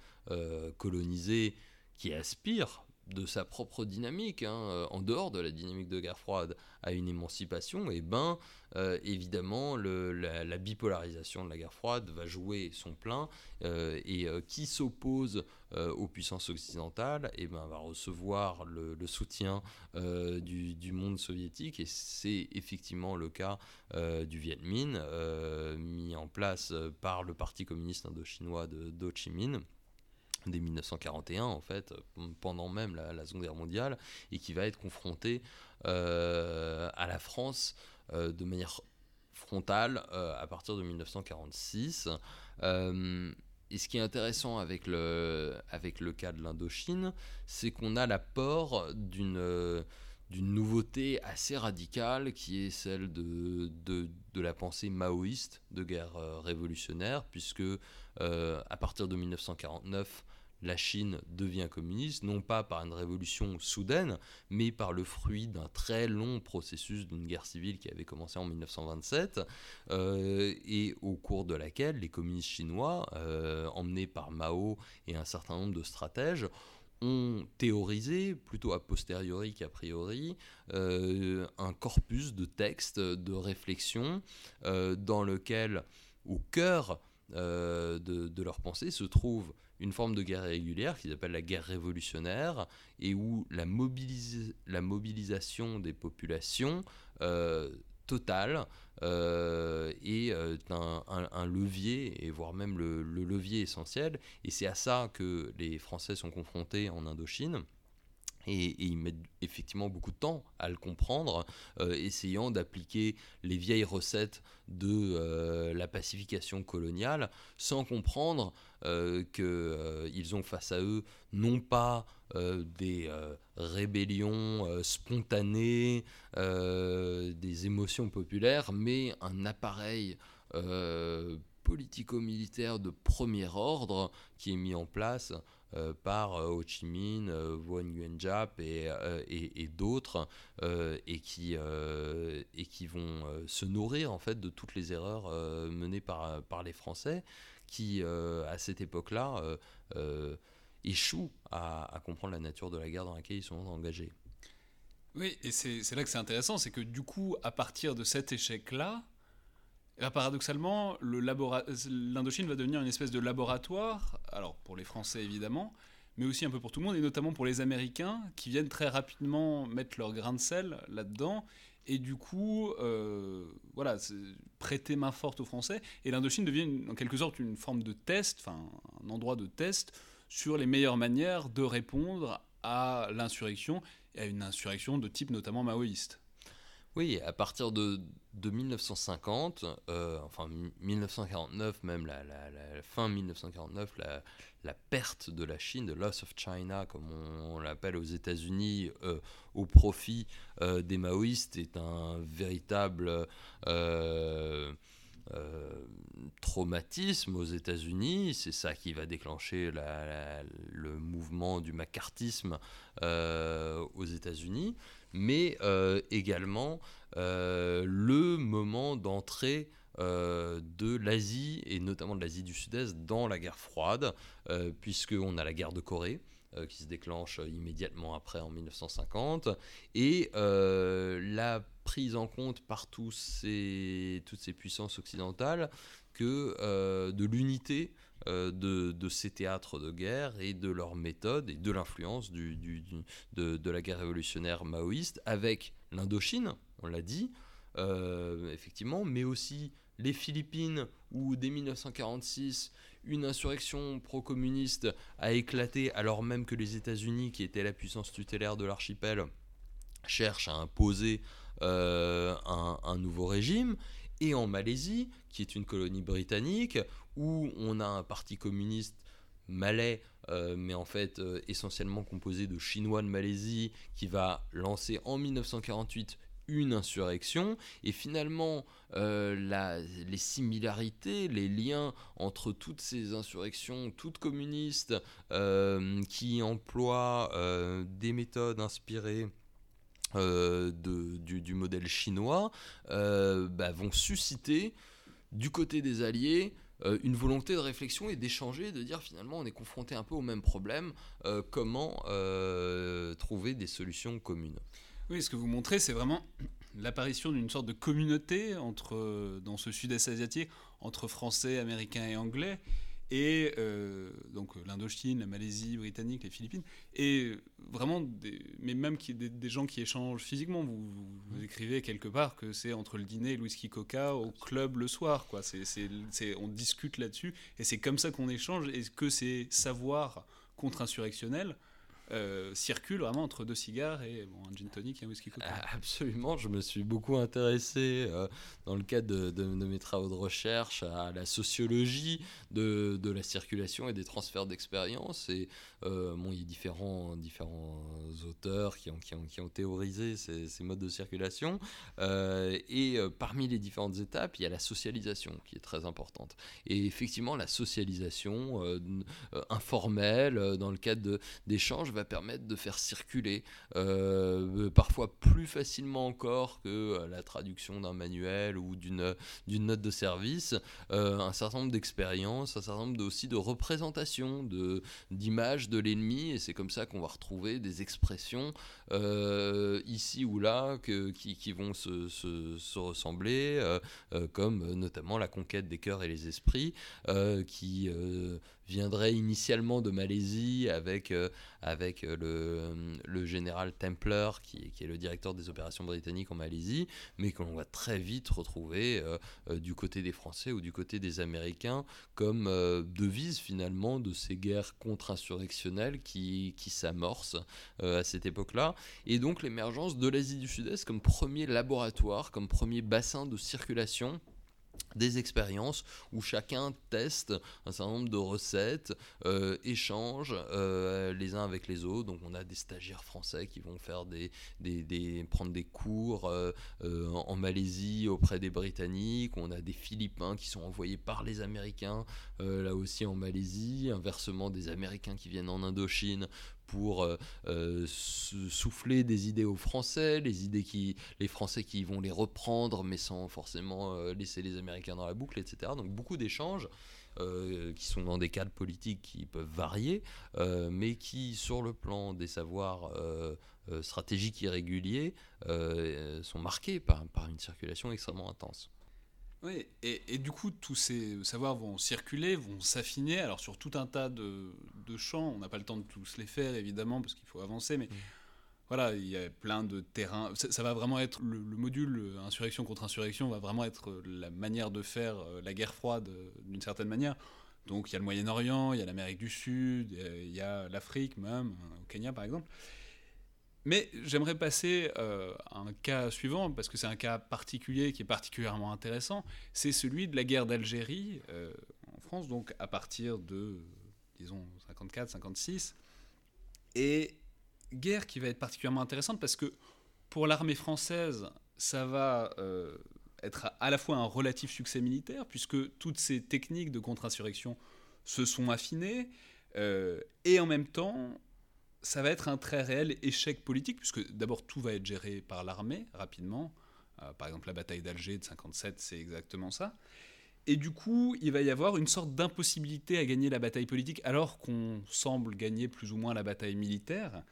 colonisé qui aspire de sa propre dynamique, hein, euh, en dehors de la dynamique de guerre froide, à une émancipation, et ben euh, évidemment la, bipolarisation de la guerre froide va jouer son plein, euh, et qui s'oppose aux puissances occidentales, et ben va recevoir le, soutien du, monde soviétique, et c'est effectivement le cas du Viet Minh, mis en place par le Parti communiste indochinois de Ho Chi Minh dès 1941 en fait, pendant même la, Seconde Guerre mondiale, et qui va être confronté euh, à la France euh, de manière frontale euh, à partir de 1946. et ce qui est intéressant avec le, avec le cas de l'Indochine, c'est qu'on a l'apport d'une d'une nouveauté assez radicale qui est celle de, la pensée maoïste de guerre révolutionnaire, puisque à partir de 1949, la Chine devient communiste, non pas par une révolution soudaine, mais par le fruit d'un très long processus d'une guerre civile qui avait commencé en 1927, euh, et au cours de laquelle les communistes chinois, euh, emmenés par Mao et un certain nombre de stratèges, ont théorisé, plutôt a posteriori qu'a priori, euh, un corpus de textes, de réflexions, dans lequel, au cœur de, de, leur pensée, se trouve une forme de guerre régulière qu'ils appellent la guerre révolutionnaire et où la, la mobilisation des populations euh, totale euh, est euh, un, levier, et voire même le levier essentiel. Et c'est à ça que les Français sont confrontés en Indochine et, ils mettent effectivement beaucoup de temps à le comprendre, euh, essayant d'appliquer les vieilles recettes de euh, la pacification coloniale, sans comprendre euh, qu'ils ont face à eux non pas des rébellions spontanées, des émotions populaires, mais un appareil politico-militaire de premier ordre qui est mis en place euh, par euh, Ho Chi Minh, euh, Nguyen Nguyenjap et, et, d'autres, et, qui, et qui vont se nourrir en fait de toutes les erreurs menées par, par les Français, qui à cette époque-là échouent à, à comprendre la nature de la guerre dans laquelle ils sont engagés.
Oui, et c'est là que c'est intéressant, c'est que du coup, à partir de cet échec-là, paradoxalement, l'Indochine va devenir une espèce de laboratoire, alors pour les Français évidemment, mais aussi un peu pour tout le monde, et notamment pour les Américains, qui viennent très rapidement mettre leur grain de sel là-dedans, et du coup, euh, voilà, prêter main forte aux Français, et l'Indochine devient en quelque sorte une forme de test, enfin un endroit de test sur les meilleures manières de répondre à l'insurrection, et à une insurrection de type notamment maoïste.
Oui, à partir de, 1950, euh, enfin 1949 même, la, fin 1949, la, perte de la Chine, de loss of China, comme on, l'appelle aux États-Unis, euh, au profit euh, des maoïstes, est un véritable traumatisme aux États-Unis. C'est ça qui va déclencher le mouvement du macartisme aux États-Unis mais euh, également euh, le moment d'entrée euh, de l'Asie, et notamment de l'Asie du Sud-Est, dans la guerre froide, puisqu'on a la guerre de Corée qui se déclenche immédiatement après en 1950, et la prise en compte par tous ces, toutes ces puissances occidentales que de l'unité euh, de, ces théâtres de guerre et de leur méthode et de l'influence de, la guerre révolutionnaire maoïste avec l'Indochine, on l'a dit, euh, effectivement, mais aussi les Philippines où dès 1946 une insurrection pro-communiste a éclaté alors même que les États-Unis, qui étaient la puissance tutélaire de l'archipel, cherchent à imposer euh, un, un, nouveau régime, et en Malaisie, qui est une colonie britannique, où on a un parti communiste malais, euh, mais en fait euh, essentiellement composé de Chinois de Malaisie, qui va lancer en 1948 une insurrection, et finalement euh, les similarités, les liens entre toutes ces insurrections, toutes communistes, qui emploient des méthodes inspirées du, modèle chinois, bah, vont susciter du côté des Alliés euh, une volonté de réflexion et d'échanger, de dire finalement on est confronté un peu au même problème, euh, comment euh, trouver des solutions communes?
Oui, ce que vous montrez, c'est vraiment l'apparition d'une sorte de communauté entre, dans ce sud-est asiatique entre français, américains et anglais, et euh, donc l'Indochine, la Malaisie, Britannique, les Philippines, et vraiment, des, mais même qui, des, gens qui échangent physiquement. Vous, vous, écrivez quelque part que c'est entre le dîner et le whisky coca au club le soir, quoi. On discute là-dessus, et c'est comme ça qu'on échange, et que c'est savoir contre-insurrectionnel euh, circule vraiment entre deux cigares et bon, un gin tonic et un whisky.
Ah, absolument, je me suis beaucoup intéressé euh, dans le cadre de, mes travaux de recherche à la sociologie de, la circulation et des transferts d'expérience bon, il y a différents, différents auteurs qui ont, qui ont, qui ont théorisé ces, ces, modes de circulation. et parmi les différentes étapes, il y a la socialisation qui est très importante. Et effectivement, la socialisation informelle, dans le cadre d'échanges, va permettre de faire circuler, parfois plus facilement encore que la traduction d'un manuel ou d'une note de service, un certain nombre d'expériences, un certain nombre aussi de représentations, d'images de, l'ennemi, et c'est comme ça qu'on va retrouver des expressions euh, ici ou là que, qui, vont se, se, ressembler, euh, euh, comme notamment la conquête des cœurs et les esprits, qui viendrait initialement de Malaisie avec, euh, avec euh, le, général Templer, qui, est le directeur des opérations britanniques en Malaisie, mais qu'on va très vite retrouver euh, du côté des Français ou du côté des Américains comme devise finalement de ces guerres contre-insurrectionnelles qui, qui s'amorcent à cette époque-là. Et donc l'émergence de l'Asie du Sud-Est comme premier laboratoire, comme premier bassin de circulation des expériences où chacun teste un certain nombre de recettes, euh, échange euh, les uns avec les autres. Donc on a des stagiaires français qui vont faire des, prendre des cours euh, en Malaisie auprès des Britanniques. On a des Philippins qui sont envoyés par les Américains là aussi en Malaisie. Inversement des Américains qui viennent en Indochine pour euh, euh, souffler des idées aux Français, les idées qui, les Français qui vont les reprendre, mais sans forcément euh, laisser les Américains dans la boucle, etc. Donc beaucoup d'échanges. qui sont dans des cadres politiques qui peuvent varier, mais qui, sur le plan des savoirs stratégiques irréguliers, sont marqués par, par une circulation extrêmement intense.
Oui, et, du coup, tous ces savoirs vont circuler, vont s'affiner, alors sur tout un tas de, champs, on n'a pas le temps de tous les faire, évidemment, parce qu'il faut avancer, mais mm. voilà, il y a plein de terrains, ça, va vraiment être, le, module insurrection contre insurrection va vraiment être la manière de faire euh, la guerre froide euh, d'une certaine manière. Donc il y a le Moyen-Orient, il y a l'Amérique du Sud, il y a l'Afrique même, au Kenya par exemple. Mais j'aimerais passer euh, à un cas suivant, parce que c'est un cas particulier qui est particulièrement intéressant. C'est celui de la guerre d'Algérie euh, en France, donc à partir de, disons, 54-56. Et guerre qui va être particulièrement intéressante parce que pour l'armée française, ça va euh, être à la fois un relatif succès militaire, puisque toutes ces techniques de contre-insurrection se sont affinées, et en même temps, ça va être un très réel échec politique, puisque d'abord tout va être géré par l'armée rapidement. Euh, par exemple, la bataille d'Alger de 57, c'est exactement ça. Et du coup, il va y avoir une sorte d'impossibilité à gagner la bataille politique, alors qu'on semble gagner plus ou moins la bataille militaire.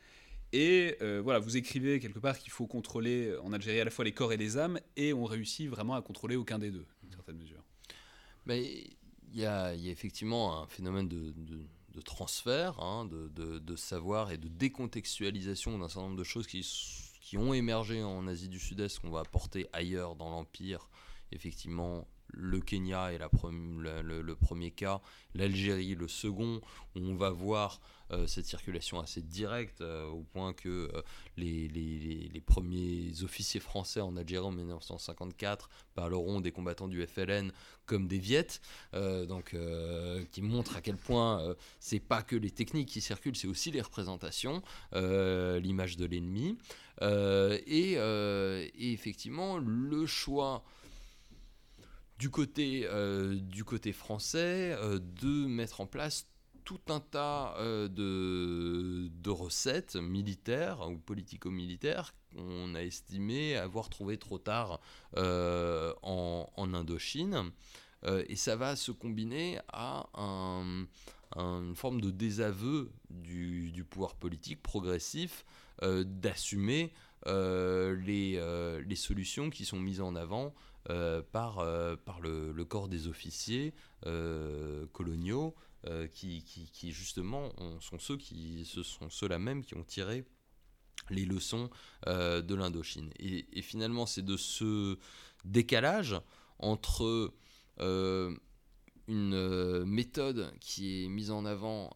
Et euh, voilà, vous écrivez quelque part qu'il faut contrôler en Algérie à la fois les corps et les âmes, et on réussit vraiment à contrôler aucun des deux, d'une certaine mesure.
Il y, a, effectivement un phénomène de transfert hein, de, savoir et de décontextualisation d'un certain nombre de choses qui, ont émergé en Asie du Sud-Est qu'on va apporter ailleurs dans l'Empire. Effectivement, le Kenya est la le, premier cas, l'Algérie le second, on va voir cette circulation assez directe, euh, au point que euh, les, premiers officiers français en Algérie en 1954 parleront des combattants du FLN comme des Viettes, donc, qui montre à quel point c'est pas que les techniques qui circulent, c'est aussi les représentations, l'image de l'ennemi. Et, et, effectivement, le choix du côté, du côté français de mettre en place tout un tas euh, de, recettes militaires ou politico-militaires qu'on a estimé avoir trouvé trop tard euh, en, Indochine. Euh, et ça va se combiner à une forme de désaveu du, pouvoir politique progressif d'assumer les, solutions qui sont mises en avant par, le, corps des officiers coloniaux euh, qui, justement sont ceux qui sont ceux-là même qui ont tiré les leçons euh, de l'Indochine. Et, finalement, c'est de ce décalage entre euh, une méthode qui est mise en avant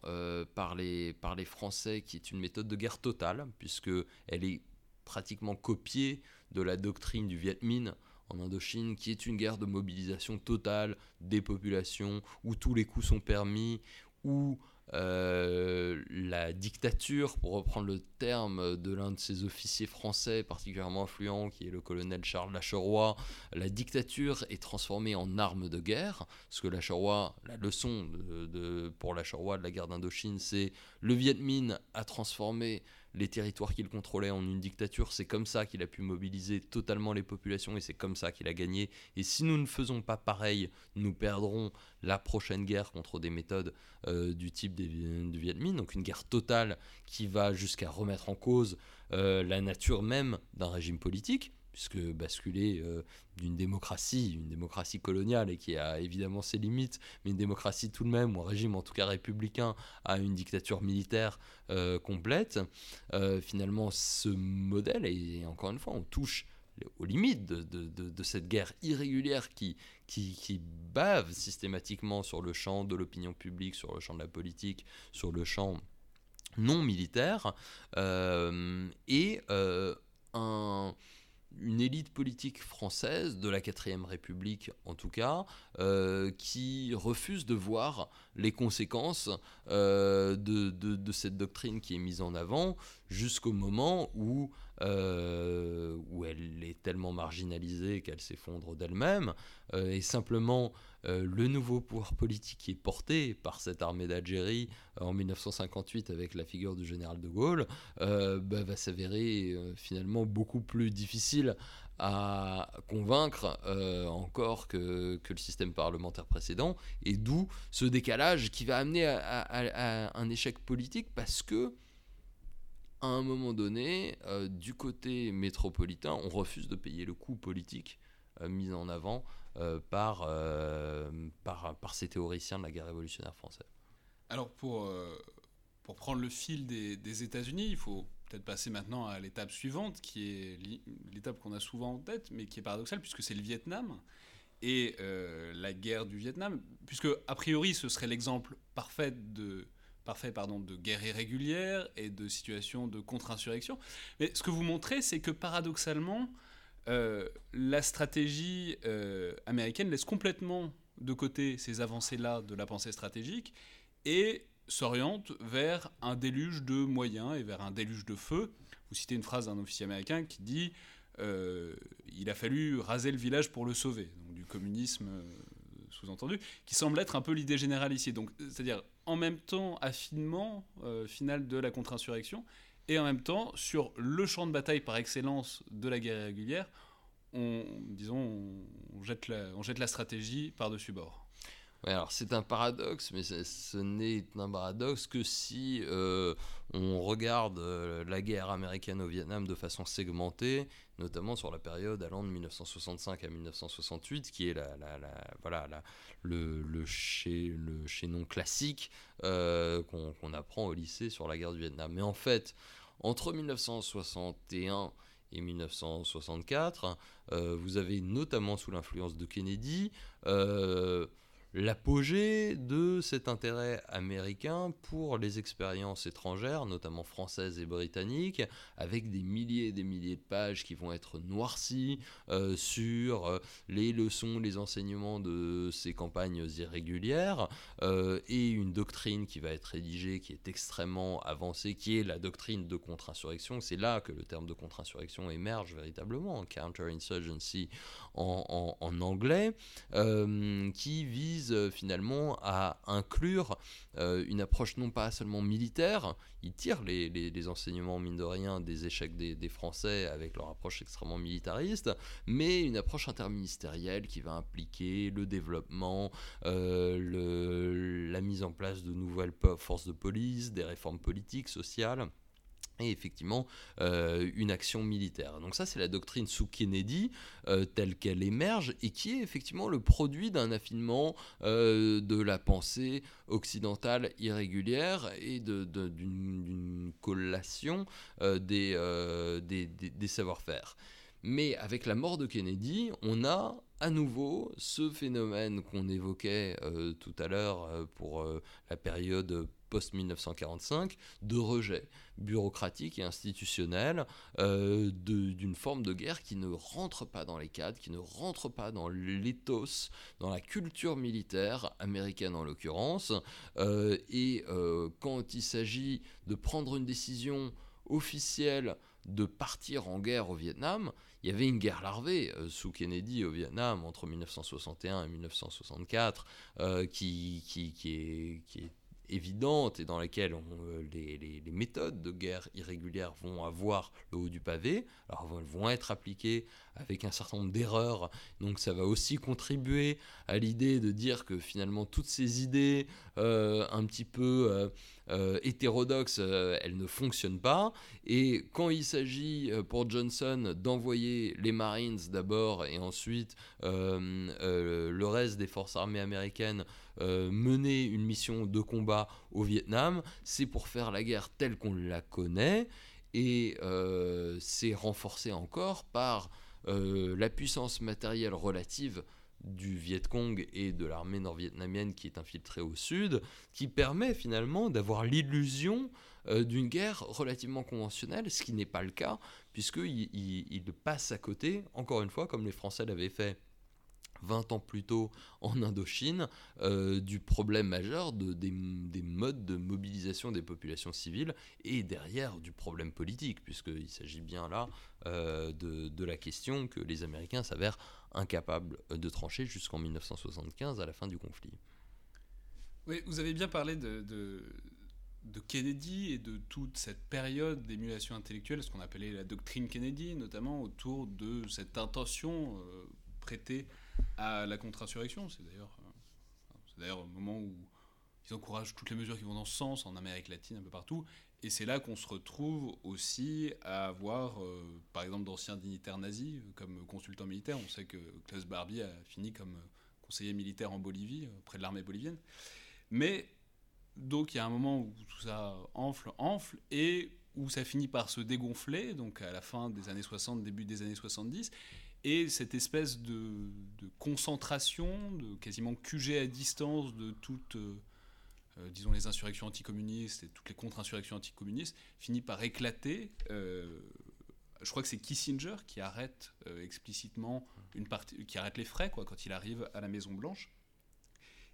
par, les, par les Français, qui est une méthode de guerre totale, puisque elle est pratiquement copiée de la doctrine du Viet Minh en Indochine, qui est une guerre de mobilisation totale des populations, où tous les coups sont permis, où la dictature, pour reprendre le terme de l'un de ses officiers français particulièrement influent, qui est le colonel Charles Lacheroy, la dictature est transformée en arme de guerre, parce que Lacheroy, la leçon de, pour Lacheroy de la guerre d'Indochine, c'est le Viet Minh a transformé les territoires qu'il contrôlait en une dictature. C'est comme ça qu'il a pu mobiliser totalement les populations et c'est comme ça qu'il a gagné. Et si nous ne faisons pas pareil, nous perdrons la prochaine guerre contre des méthodes euh, du type du Viet Minh, donc une guerre totale qui va jusqu'à remettre en cause euh, la nature même d'un régime politique puisque basculer euh, d'une démocratie, une démocratie coloniale et qui a évidemment ses limites, mais une démocratie tout de même, ou un régime en tout cas républicain, à une dictature militaire euh, complète, euh, finalement ce modèle, et encore une fois on touche aux limites de, cette guerre irrégulière qui, qui, qui, bave systématiquement sur le champ de l'opinion publique, sur le champ de la politique, sur le champ non militaire, et un une élite politique française, de la 4ème République en tout cas, euh, qui refuse de voir les conséquences euh, de, cette doctrine qui est mise en avant jusqu'au moment où, euh, où elle est tellement marginalisée qu'elle s'effondre d'elle-même, et simplement euh, le nouveau pouvoir politique qui est porté par cette armée d'Algérie euh, en 1958 avec la figure du général de Gaulle euh, bah, va s'avérer finalement beaucoup plus difficile à convaincre encore que, le système parlementaire précédent, et d'où ce décalage qui va amener à, un échec politique parce que à un moment donné, du côté métropolitain, on refuse de payer le coût politique mis en avant euh, par, euh, par, ces théoriciens de la guerre révolutionnaire française.
Alors pour, euh, pour prendre le fil des États-Unis, il faut peut-être passer maintenant à l'étape suivante, qui est l'étape qu'on a souvent en tête, mais qui est paradoxale, puisque c'est le Vietnam et la guerre du Vietnam, puisque a priori ce serait l'exemple parfait de, parfait pardon, de guerre irrégulière et de situation de contre-insurrection. Mais ce que vous montrez, c'est que paradoxalement, euh, la stratégie euh, américaine laisse complètement de côté ces avancées-là de la pensée stratégique et s'oriente vers un déluge de moyens et vers un déluge de feu. Vous citez une phrase d'un officier américain qui dit euh, il a fallu raser le village pour le sauver, donc du communisme sous-entendu, qui semble être un peu l'idée générale ici. C'est-à-dire en même temps affinement final de la contre-insurrection et en même temps, sur le champ de bataille par excellence de la guerre régulière, on, disons, on jette la, on jette la stratégie par-dessus bord.
Ouais, alors c'est un paradoxe, mais ce n'est un paradoxe que si euh, on regarde euh, la guerre américaine au Vietnam de façon segmentée, notamment sur la période allant de 1965 à 1968, qui est la, voilà, le, le, le chaînon classique euh, qu'on apprend au lycée sur la guerre du Vietnam. Mais en fait, entre 1961 et 1964, euh, vous avez notamment sous l'influence de Kennedy l'apogée de cet intérêt américain pour les expériences étrangères, notamment françaises et britanniques, avec des milliers et des milliers de pages qui vont être noircies euh, sur euh, les leçons, les enseignements de ces campagnes irrégulières, euh, et une doctrine qui va être rédigée, qui est extrêmement avancée, qui est la doctrine de contre-insurrection. C'est là que le terme de contre-insurrection émerge véritablement, counter-insurgency en, en anglais, qui vise euh, finalement à inclure euh, une approche non pas seulement militaire, ils tirent les, enseignements, mine de rien, des échecs des, Français avec leur approche extrêmement militariste, mais une approche interministérielle qui va impliquer le développement, euh, la mise en place de nouvelles forces de police, des réformes politiques, sociales et effectivement euh, une action militaire. Donc ça c'est la doctrine sous Kennedy euh, telle qu'elle émerge et qui est effectivement le produit d'un affinement euh, de la pensée occidentale irrégulière et d'une collation des, des, des savoir-faire. Mais avec la mort de Kennedy, on a à nouveau ce phénomène qu'on évoquait tout à l'heure pour la période post-1945 de rejet bureaucratique et institutionnel euh, d'une forme de guerre qui ne rentre pas dans les cadres, qui ne rentre pas dans l'éthos, dans la culture militaire américaine en l'occurrence. Euh, et euh, quand il s'agit de prendre une décision officielle de partir en guerre au Vietnam, il y avait une guerre larvée sous Kennedy au Vietnam entre 1961 et 1964 qui, qui, qui est évidente et dans laquelle euh, les, méthodes de guerre irrégulière vont avoir le haut du pavé. Alors elles vont être appliquées avec un certain nombre d'erreurs, donc ça va aussi contribuer à l'idée de dire que finalement toutes ces idées euh, un petit peu euh, hétérodoxes, elles ne fonctionnent pas. Et quand il s'agit pour Johnson d'envoyer les Marines d'abord et ensuite le reste des forces armées américaines mener une mission de combat au Vietnam, c'est pour faire la guerre telle qu'on la connaît. Et c'est renforcé encore par la puissance matérielle relative du Viet Cong et de l'armée nord-vietnamienne qui est infiltrée au sud, qui permet finalement d'avoir l'illusion euh, d'une guerre relativement conventionnelle, ce qui n'est pas le cas, puisqu'il il, passe à côté, encore une fois, comme les Français l'avaient fait 20 ans plus tôt en Indochine, euh, du problème majeur de, des, modes de mobilisation des populations civiles et derrière du problème politique, puisqu'il s'agit bien là euh, de, la question que les Américains s'avèrent incapables de trancher jusqu'en 1975 à la fin du conflit.
Oui, vous avez bien parlé de, de, Kennedy et de toute cette période d'émulation intellectuelle, ce qu'on appelait la doctrine Kennedy, notamment autour de cette intention euh, prêtée à la contre-insurrection. C'est d'ailleurs, euh, d'ailleurs au moment où ils encouragent toutes les mesures qui vont dans ce sens en Amérique latine, un peu partout. Et c'est là qu'on se retrouve aussi à avoir, euh, par exemple, d'anciens dignitaires nazis euh, comme consultants militaires. On sait que Klaus Barbie a fini comme conseiller militaire en Bolivie, près de l'armée bolivienne. Mais donc il y a un moment où tout ça enfle, enfle, et où ça finit par se dégonfler, donc à la fin des années 60, début des années 70. Et cette espèce de, concentration, de quasiment QG à distance de toutes, euh, euh, disons, les insurrections anticommunistes et toutes les contre-insurrections anticommunistes, finit par éclater. Euh, je crois que c'est Kissinger qui arrête explicitement une partie, qui arrête les frais quand il arrive à la Maison Blanche.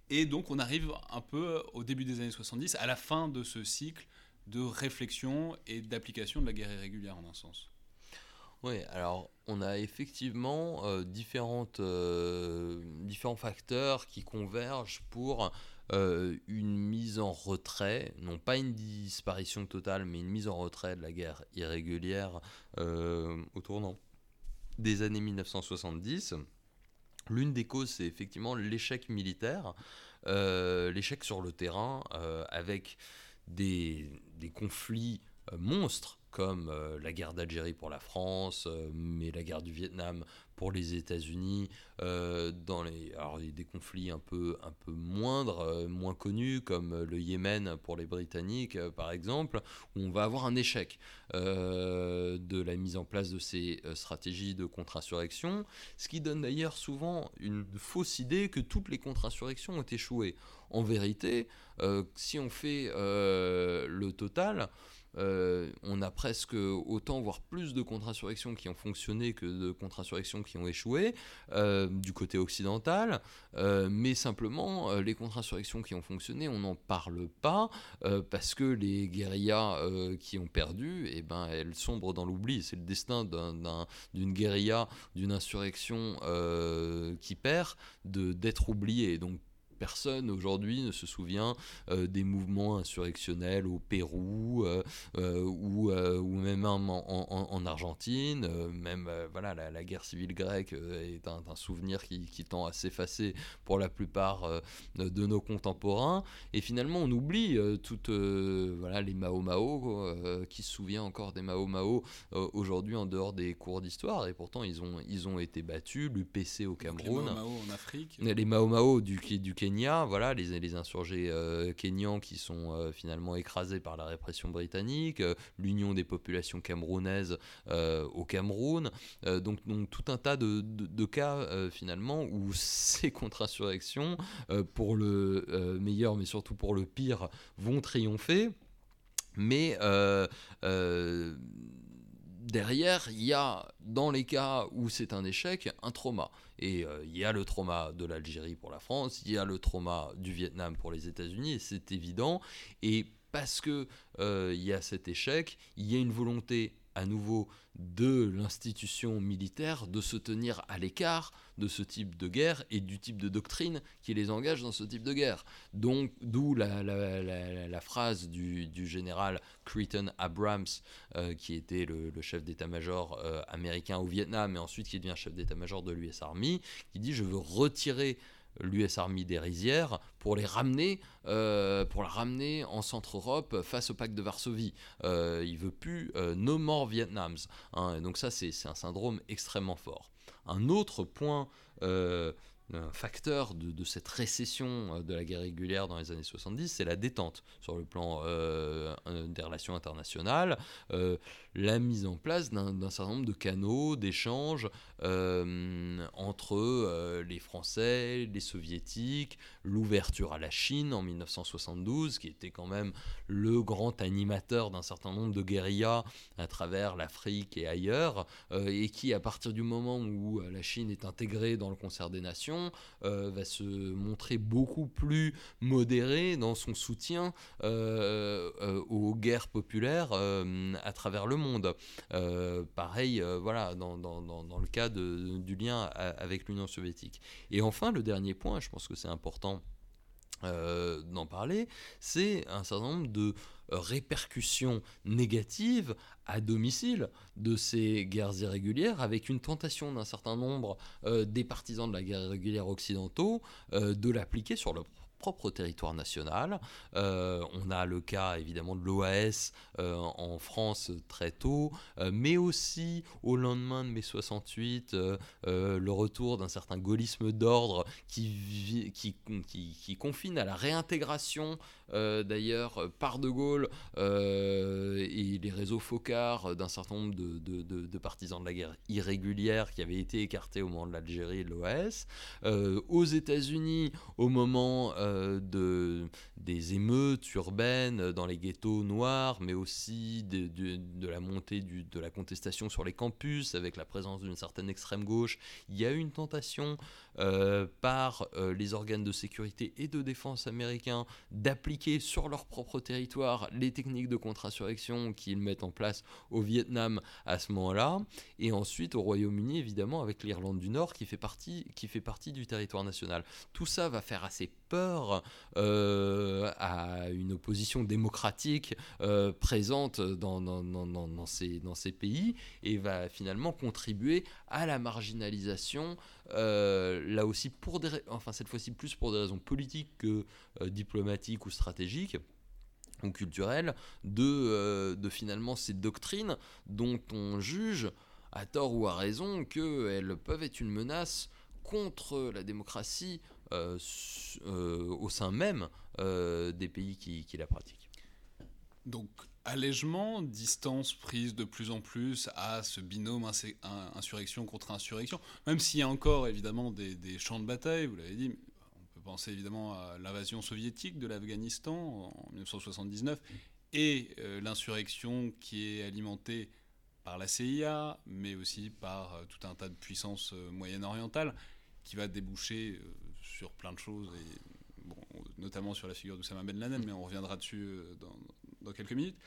Et donc on arrive un peu au début des années 70, à la fin de ce cycle de réflexion et d'application de la guerre irrégulière en un sens.
Oui, alors on a effectivement euh, euh, différents facteurs qui convergent pour euh, une mise en retrait, non pas une disparition totale, mais une mise en retrait de la guerre irrégulière au tournant des années 1970. L'une des causes, c'est effectivement l'échec militaire, l'échec sur le terrain, avec des, des conflits monstres comme euh, la guerre d'Algérie pour la France, euh, mais la guerre du Vietnam pour les États-Unis, euh, dans les, alors, des conflits un peu, un peu moindres, moins connus, comme le Yémen pour les Britanniques, par exemple, où on va avoir un échec de la mise en place de ces stratégies de contre-insurrection, ce qui donne d'ailleurs souvent une fausse idée que toutes les contre-insurrections ont échoué. En vérité, si on fait le total, euh, on a presque autant, voire plus de contre-insurrections qui ont fonctionné que de contre-insurrections qui ont échoué euh, du côté occidental. Euh, mais simplement, les contre-insurrections qui ont fonctionné, on n'en parle pas parce que les guérillas qui ont perdu, eh ben, elles sombrent dans l'oubli. C'est le destin d'une guérilla, d'une insurrection qui perd, d'être oubliée. Personne aujourd'hui ne se souvient euh, des mouvements insurrectionnels au Pérou euh, euh, ou, ou, même en, Argentine. même voilà, la, guerre civile grecque est un, souvenir qui, tend à s'effacer pour la plupart de nos contemporains. Et finalement, on oublie toutes voilà, les Mao Mao, qui se souvient encore des Mao Mao aujourd'hui en dehors des cours d'histoire. Et pourtant, ils ont, ils ont été battus, l'UPC au Cameroun. Les
Mao Mao en Afrique.
Les Mao Mao du, du Kenya, voilà, les, insurgés kenyans qui sont finalement écrasés par la répression britannique, l'union des populations camerounaises au Cameroun, donc, donc, tout un tas de, de, cas finalement où ces contre-insurrections, pour le meilleur mais surtout pour le pire, vont triompher. Mais derrière, il y a, dans les cas où c'est un échec, un trauma. Et euh, il y a le trauma de l'Algérie pour la France, il y a le trauma du Vietnam pour les États-Unis, et c'est évident. Et parce que euh, il y a cet échec, il y a une volonté à nouveau de l'institution militaire de se tenir à l'écart de ce type de guerre et du type de doctrine qui les engage dans ce type de guerre. Donc, d'où la, phrase du, général Creighton Abrams, euh, qui était le, chef d'état-major euh, américain au Vietnam et ensuite qui devient chef d'état-major de l'US Army, qui dit Je veux retirer l'US Army des rizières pour les ramener, euh, pour la ramener en Centre-Europe face au pacte de Varsovie. Euh, il veut plus euh, no more Vietnams. Hein. donc ça, c'est un syndrome extrêmement fort. Un autre point euh, un facteur de, cette récession de la guerre régulière dans les années 70, c'est la détente sur le plan des relations internationales, la mise en place d'un certain nombre de canaux d'échange entre les Français, les Soviétiques, l'ouverture à la Chine en 1972, qui était quand même le grand animateur d'un certain nombre de guérillas à travers l'Afrique et ailleurs, et qui, à partir du moment où la Chine est intégrée dans le concert des nations, euh, va se montrer beaucoup plus modéré dans son soutien euh, euh, aux guerres populaires à travers le monde. Pareil, voilà, dans, le cas du lien avec l'Union soviétique. Et enfin, le dernier point, je pense que c'est important d'en parler, c'est un certain nombre de répercussions négatives à domicile de ces guerres irrégulières, avec une tentation d'un certain nombre euh, des partisans de la guerre irrégulière occidentaux euh, de l'appliquer sur le propre territoire national. Euh, on a le cas évidemment de l'OAS euh, en France très tôt, euh, mais aussi au lendemain de mai 68, le retour d'un certain gaullisme d'ordre qui, qui, qui, confine à la réintégration d'ailleurs par De Gaulle et les réseaux focards d'un certain nombre de, de, de, partisans de la guerre irrégulière qui avaient été écartés au moment de l'Algérie et de l'OAS. aux États-Unis, au moment euh, de, des émeutes urbaines dans les ghettos noirs, mais aussi de, de, la montée du, de la contestation sur les campus avec la présence d'une certaine extrême gauche. Il y a eu une tentation euh, par euh, les organes de sécurité et de défense américains d'appliquer sur leur propre territoire les techniques de contre-insurrection qu'ils mettent en place au Vietnam à ce moment-là, et ensuite au Royaume-Uni évidemment avec l'Irlande du Nord qui fait, partie, qui fait partie du territoire national. Tout ça va faire assez peur euh, à une opposition démocratique euh, présente dans, dans, ces, dans ces pays et va finalement contribuer à la marginalisation, euh, là aussi pour des, enfin cette fois-ci plus pour des raisons politiques que diplomatiques ou stratégiques ou culturelles, de, de finalement ces doctrines dont on juge à tort ou à raison qu'elles peuvent être une menace contre la démocratie euh, euh, au sein même euh, des pays qui, la pratiquent.
Donc, allègement, distance prise de plus en plus à ce binôme insurrection contre insurrection, même s'il y a encore évidemment des, champs de bataille, vous l'avez dit, on peut penser évidemment à l'invasion soviétique de l'Afghanistan en 1979 et l'insurrection qui est alimentée par la CIA, mais aussi par tout un tas de puissances moyen-orientales, qui va déboucher sur plein de choses, et, notamment sur la figure d'Oussama Ben Laden, mais on reviendra dessus euh, dans, quelques minutes.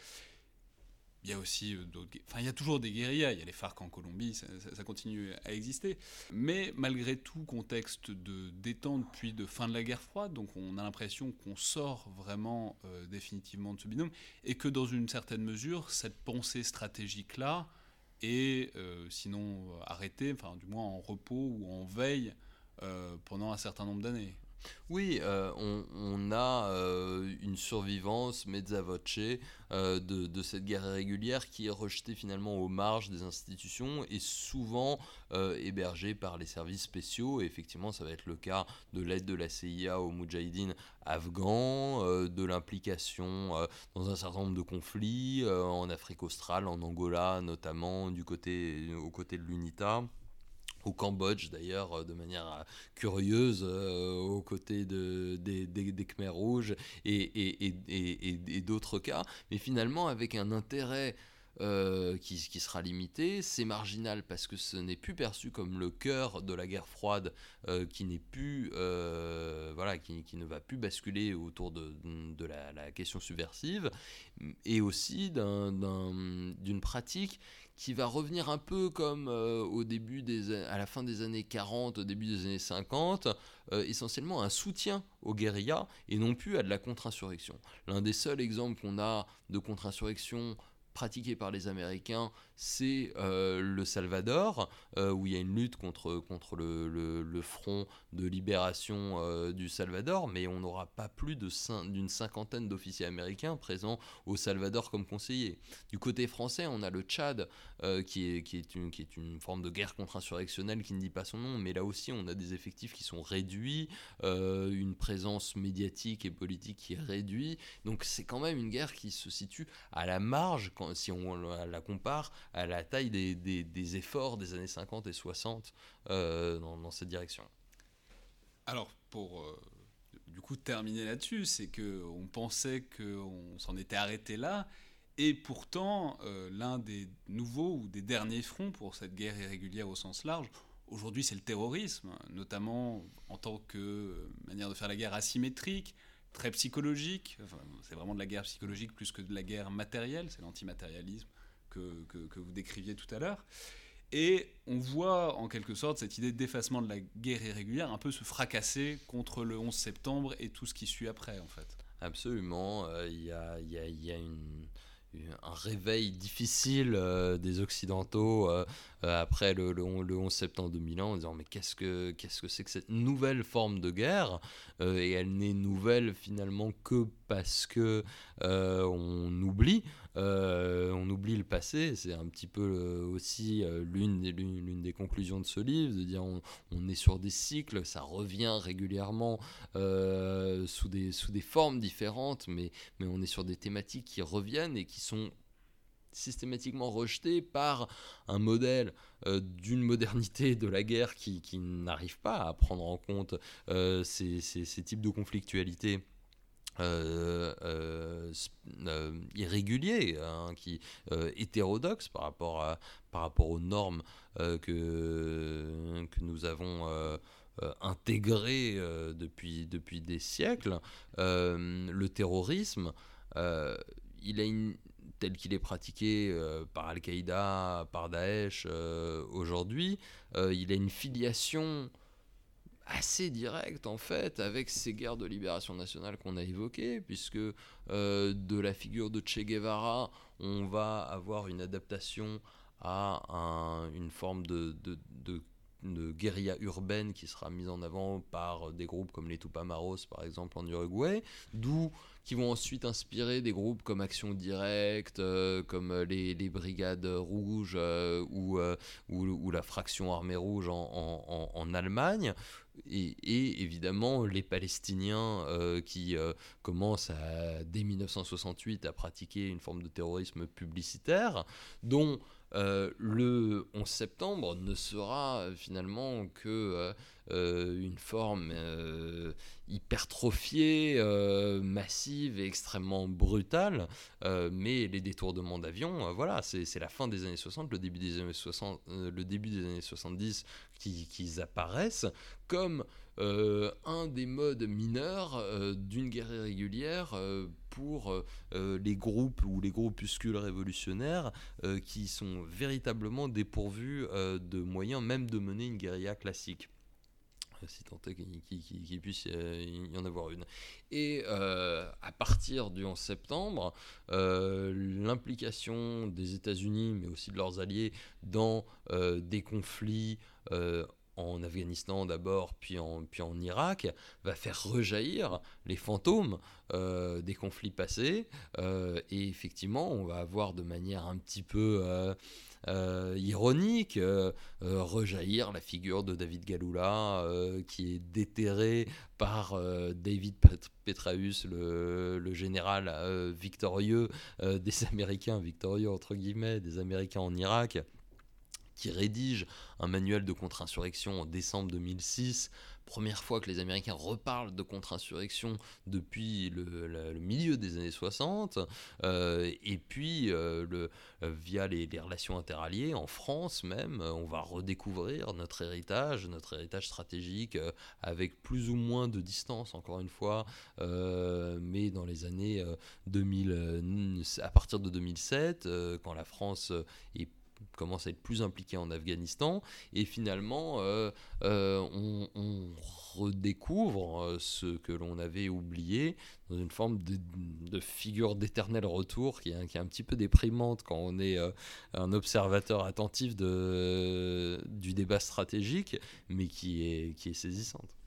Il y a aussi euh, d'autres. Enfin, il y a toujours des guérillas. Il y a les FARC en Colombie, ça, continue à exister. Mais malgré tout, contexte de détente puis de fin de la guerre froide, donc on a l'impression qu'on sort vraiment euh, définitivement de ce binôme et que dans une certaine mesure, cette pensée stratégique-là est sinon arrêtée, enfin du moins en repos ou en veille euh, pendant un certain nombre d'années.
Oui, euh, on, a euh, une survivance mezza voce euh, de, cette guerre irrégulière qui est rejetée finalement aux marges des institutions et souvent hébergée par les services spéciaux. Et effectivement, ça va être le cas de l'aide de la CIA aux Moudjahidines afghans, de l'implication dans un certain nombre de conflits en Afrique australe, en Angola notamment, du côté, aux côtés de l'UNITA au Cambodge d'ailleurs euh, de manière euh, curieuse euh, aux côtés de, des, Khmers rouges et, d'autres cas, mais finalement avec un intérêt qui, qui, sera limité, c'est marginal parce que ce n'est plus perçu comme le cœur de la guerre froide qui n'est plus voilà qui, ne va plus basculer autour de, la, question subversive et aussi d'une pratique qui va revenir un peu comme euh, au début des, à la fin des années 40, au début des années 50, euh, essentiellement un soutien aux guérillas et non plus à de la contre-insurrection. L'un des seuls exemples qu'on a de contre-insurrection pratiqué par les Américains, c'est euh, le Salvador, euh, où il y a une lutte contre, contre le, le, front de libération euh, du Salvador, mais on n'aura pas plus d'une cinquantaine d'officiers américains présents au Salvador comme conseillers. Du côté français, on a le Tchad, qui, est, qui, est une, qui est une forme de guerre contre-insurrectionnelle qui ne dit pas son nom, mais là aussi on a des effectifs qui sont réduits, une présence médiatique et politique qui est réduite, donc c'est quand même une guerre qui se situe à la marge si on la compare à la taille des, efforts des années 50 et 60 euh, dans, cette direction.
Alors, pour euh, du coup terminer là-dessus, c'est que on pensait qu'on s'en était arrêté là, et pourtant, euh, l'un des nouveaux ou des derniers fronts pour cette guerre irrégulière au sens large, aujourd'hui c'est le terrorisme, notamment en tant que manière de faire la guerre asymétrique, très psychologique. c'est vraiment de la guerre psychologique plus que de la guerre matérielle. C'est l'antimatérialisme que, vous décriviez tout à l'heure. Et on voit en quelque sorte cette idée de défacement de la guerre irrégulière un peu se fracasser contre le 11 septembre et tout ce qui suit après, en fait.
Absolument. Euh, il y, a, une un réveil difficile euh, des Occidentaux euh, après le, le, 11 septembre 2001 en disant mais qu'est-ce que qu'est-ce que c'est que cette nouvelle forme de guerre et elle n'est nouvelle finalement que parce que on oublie euh, on oublie le passé, c'est un petit peu euh, aussi euh, l'une des, l'une des conclusions de ce livre, de dire on, est sur des cycles, ça revient régulièrement sous, des, formes différentes, mais, on est sur des thématiques qui reviennent et qui sont systématiquement rejetées par un modèle d'une modernité de la guerre qui, n'arrive pas à prendre en compte ces, types de conflictualité euh, euh, euh, irrégulier, hein, hétérodoxe par rapport à, par rapport aux normes que que nous avons intégrées depuis depuis des siècles. le terrorisme, il a une tel qu'il est pratiqué par Al-Qaïda, par Daesh aujourd'hui, il a une filiation assez direct en fait avec ces guerres de libération nationale qu'on a évoquées, puisque euh, de la figure de Che Guevara, on va avoir une adaptation à une forme de, guérilla urbaine qui sera mise en avant par des groupes comme les Tupamaros par exemple en Uruguay, d'où qui vont ensuite inspirer des groupes comme Action Directe, euh, comme les, Brigades Rouges euh, ou, la Fraction Armée Rouge en Allemagne, et, évidemment les Palestiniens euh, qui euh, commencent dès 1968 à pratiquer une forme de terrorisme publicitaire, dont euh, le 11 septembre ne sera finalement que une forme hypertrophiée, massive et extrêmement brutale, mais les détournements d'avions, voilà, c'est la fin des années 60, le début des années 60, le début des années 70 qui, qui apparaissent comme euh, un des modes mineurs euh, d'une guerre irrégulière euh, pour les groupes ou les groupuscules révolutionnaires qui sont véritablement dépourvus de moyens même de mener une guérilla classique si tant est qu'il puisse y en avoir une. Et à partir du 11 septembre, l'implication des États-Unis, mais aussi de leurs alliés, dans des conflits en Afghanistan d'abord, puis en, puis en Irak, va faire rejaillir les fantômes des conflits passés. et effectivement, on va avoir de manière un petit peu euh, ironique, euh, euh, rejaillir la figure de David Galula, qui est déterré par David Petraeus, le, général victorieux des Américains, victorieux entre guillemets, des Américains en Irak qui rédige un manuel de contre-insurrection en décembre 2006 première fois que les Américains reparlent de contre-insurrection depuis le, milieu des années 60, euh, et puis euh, euh, via les, relations interalliées, en France même, on va redécouvrir notre héritage, notre héritage stratégique, avec plus ou moins de distance, encore une fois, mais dans les années 2000, à partir de 2007, quand la France est commence à être plus impliqué en Afghanistan et finalement euh, euh, on, redécouvre euh, ce que l'on avait oublié dans une forme de, figure d'éternel retour qui est, qui est, un petit peu déprimante quand on est un observateur attentif de, du débat stratégique mais qui est, qui est saisissante.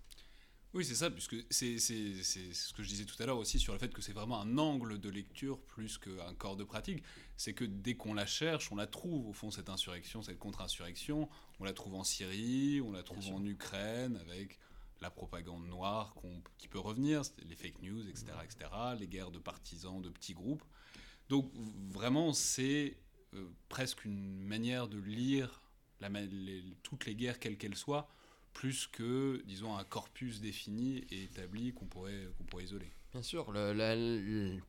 Oui, c'est ça, puisque c'est ce que je disais tout à l'heure aussi sur le fait que c'est vraiment un angle de lecture plus qu'un corps de pratique. C'est que dès qu'on la cherche, on la trouve au fond, cette insurrection, cette contre-insurrection. On la trouve en Syrie, on la trouve en Ukraine, avec la propagande noire qui peut revenir, les fake news, etc., etc., les guerres de partisans, de petits groupes. Donc vraiment, c'est euh, presque une manière de lire la, toutes les guerres, quelles qu'elles soient, plus que, disons, un corpus défini et établi qu'on pourrait, qu'on pourrait isoler.
Bien sûr,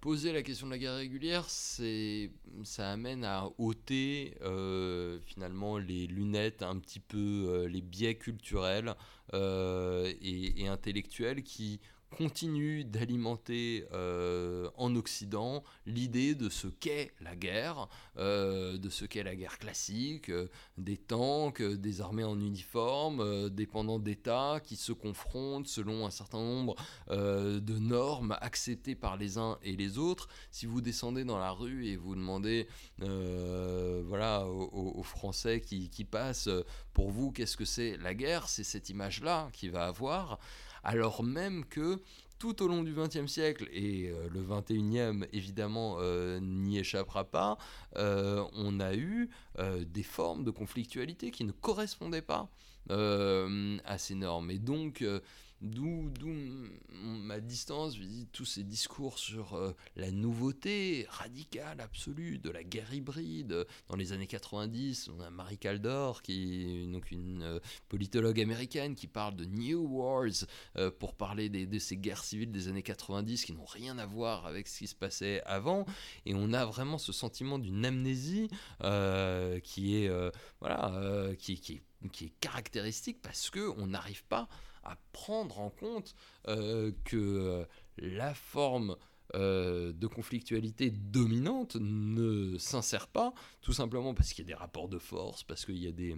poser la question de la guerre régulière, ça amène à ôter euh, finalement les lunettes, un petit peu euh, les biais culturels euh, et, intellectuels qui continue d'alimenter euh, en Occident l'idée de ce qu'est la guerre, euh, de ce qu'est la guerre classique, euh, des tanks, des armées en uniforme, dépendant d'États qui se confrontent selon un certain nombre de normes acceptées par les uns et les autres. Si vous descendez dans la rue et vous demandez voilà, aux, Français qui, passent, pour vous, qu'est-ce que c'est la guerre C'est cette image-là qui va avoir alors même que tout au long du XXe siècle, et euh, le XXIe évidemment euh, n'y échappera pas, euh, on a eu des formes de conflictualité qui ne correspondaient pas à ces normes. Et donc D'où ma distance vis tous ces discours sur euh, la nouveauté radicale, absolue de la guerre hybride. Dans les années 90, on a Marie Caldor, qui donc une euh, politologue américaine, qui parle de New Wars euh, pour parler de ces guerres civiles des années 90 qui n'ont rien à voir avec ce qui se passait avant. Et on a vraiment ce sentiment d'une amnésie qui est voilà qui, qui, qui est caractéristique parce que on n'arrive pas à prendre en compte euh, que euh, la forme euh, de conflictualité dominante ne s'insère pas, tout simplement parce qu'il y a des rapports de force, parce qu'il y a des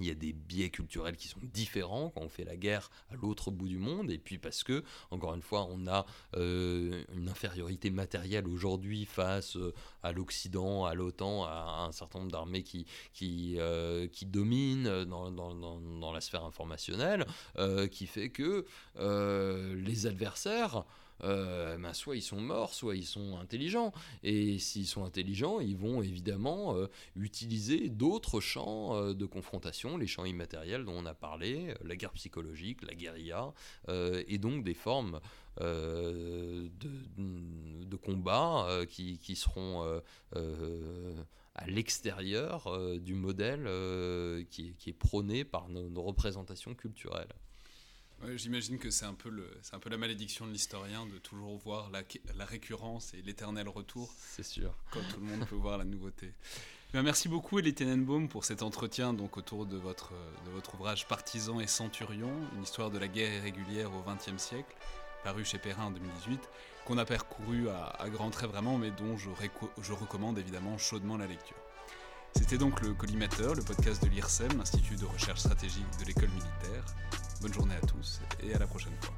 il y a des biais culturels qui sont différents quand on fait la guerre à l'autre bout du monde, et puis parce que, encore une fois, on a euh, une infériorité matérielle aujourd'hui face euh, à l'Occident, à l'OTAN, à, un certain nombre d'armées qui, euh, dominent dans, la sphère informationnelle, qui fait que les adversaires euh, ben, soit ils sont morts, soit ils sont intelligents. Et s'ils sont intelligents, ils vont évidemment euh, utiliser d'autres champs euh, de confrontation, les champs immatériels dont on a parlé, la guerre psychologique, la guérilla, et donc des formes de, combat qui, seront à l'extérieur du modèle qui, est prôné par nos représentations culturelles.
J'imagine que c'est un, peu un peu la malédiction de l'historien de toujours voir la, la récurrence et l'éternel retour.
C'est sûr.
Quand tout le monde peut voir la nouveauté. Eh merci beaucoup Elie Tenenbaum pour cet entretien donc, autour de votre, de votre ouvrage Partisan et Centurion, une histoire de la guerre irrégulière au XXe siècle, paru chez Perrin en 2018, qu'on a parcouru à, à grands traits vraiment, mais dont je, je recommande évidemment chaudement la lecture. C'était donc le Collimateur, le podcast de l'IRSEM, l'Institut de recherche stratégique de l'école militaire. Bonne journée à tous et à la prochaine fois.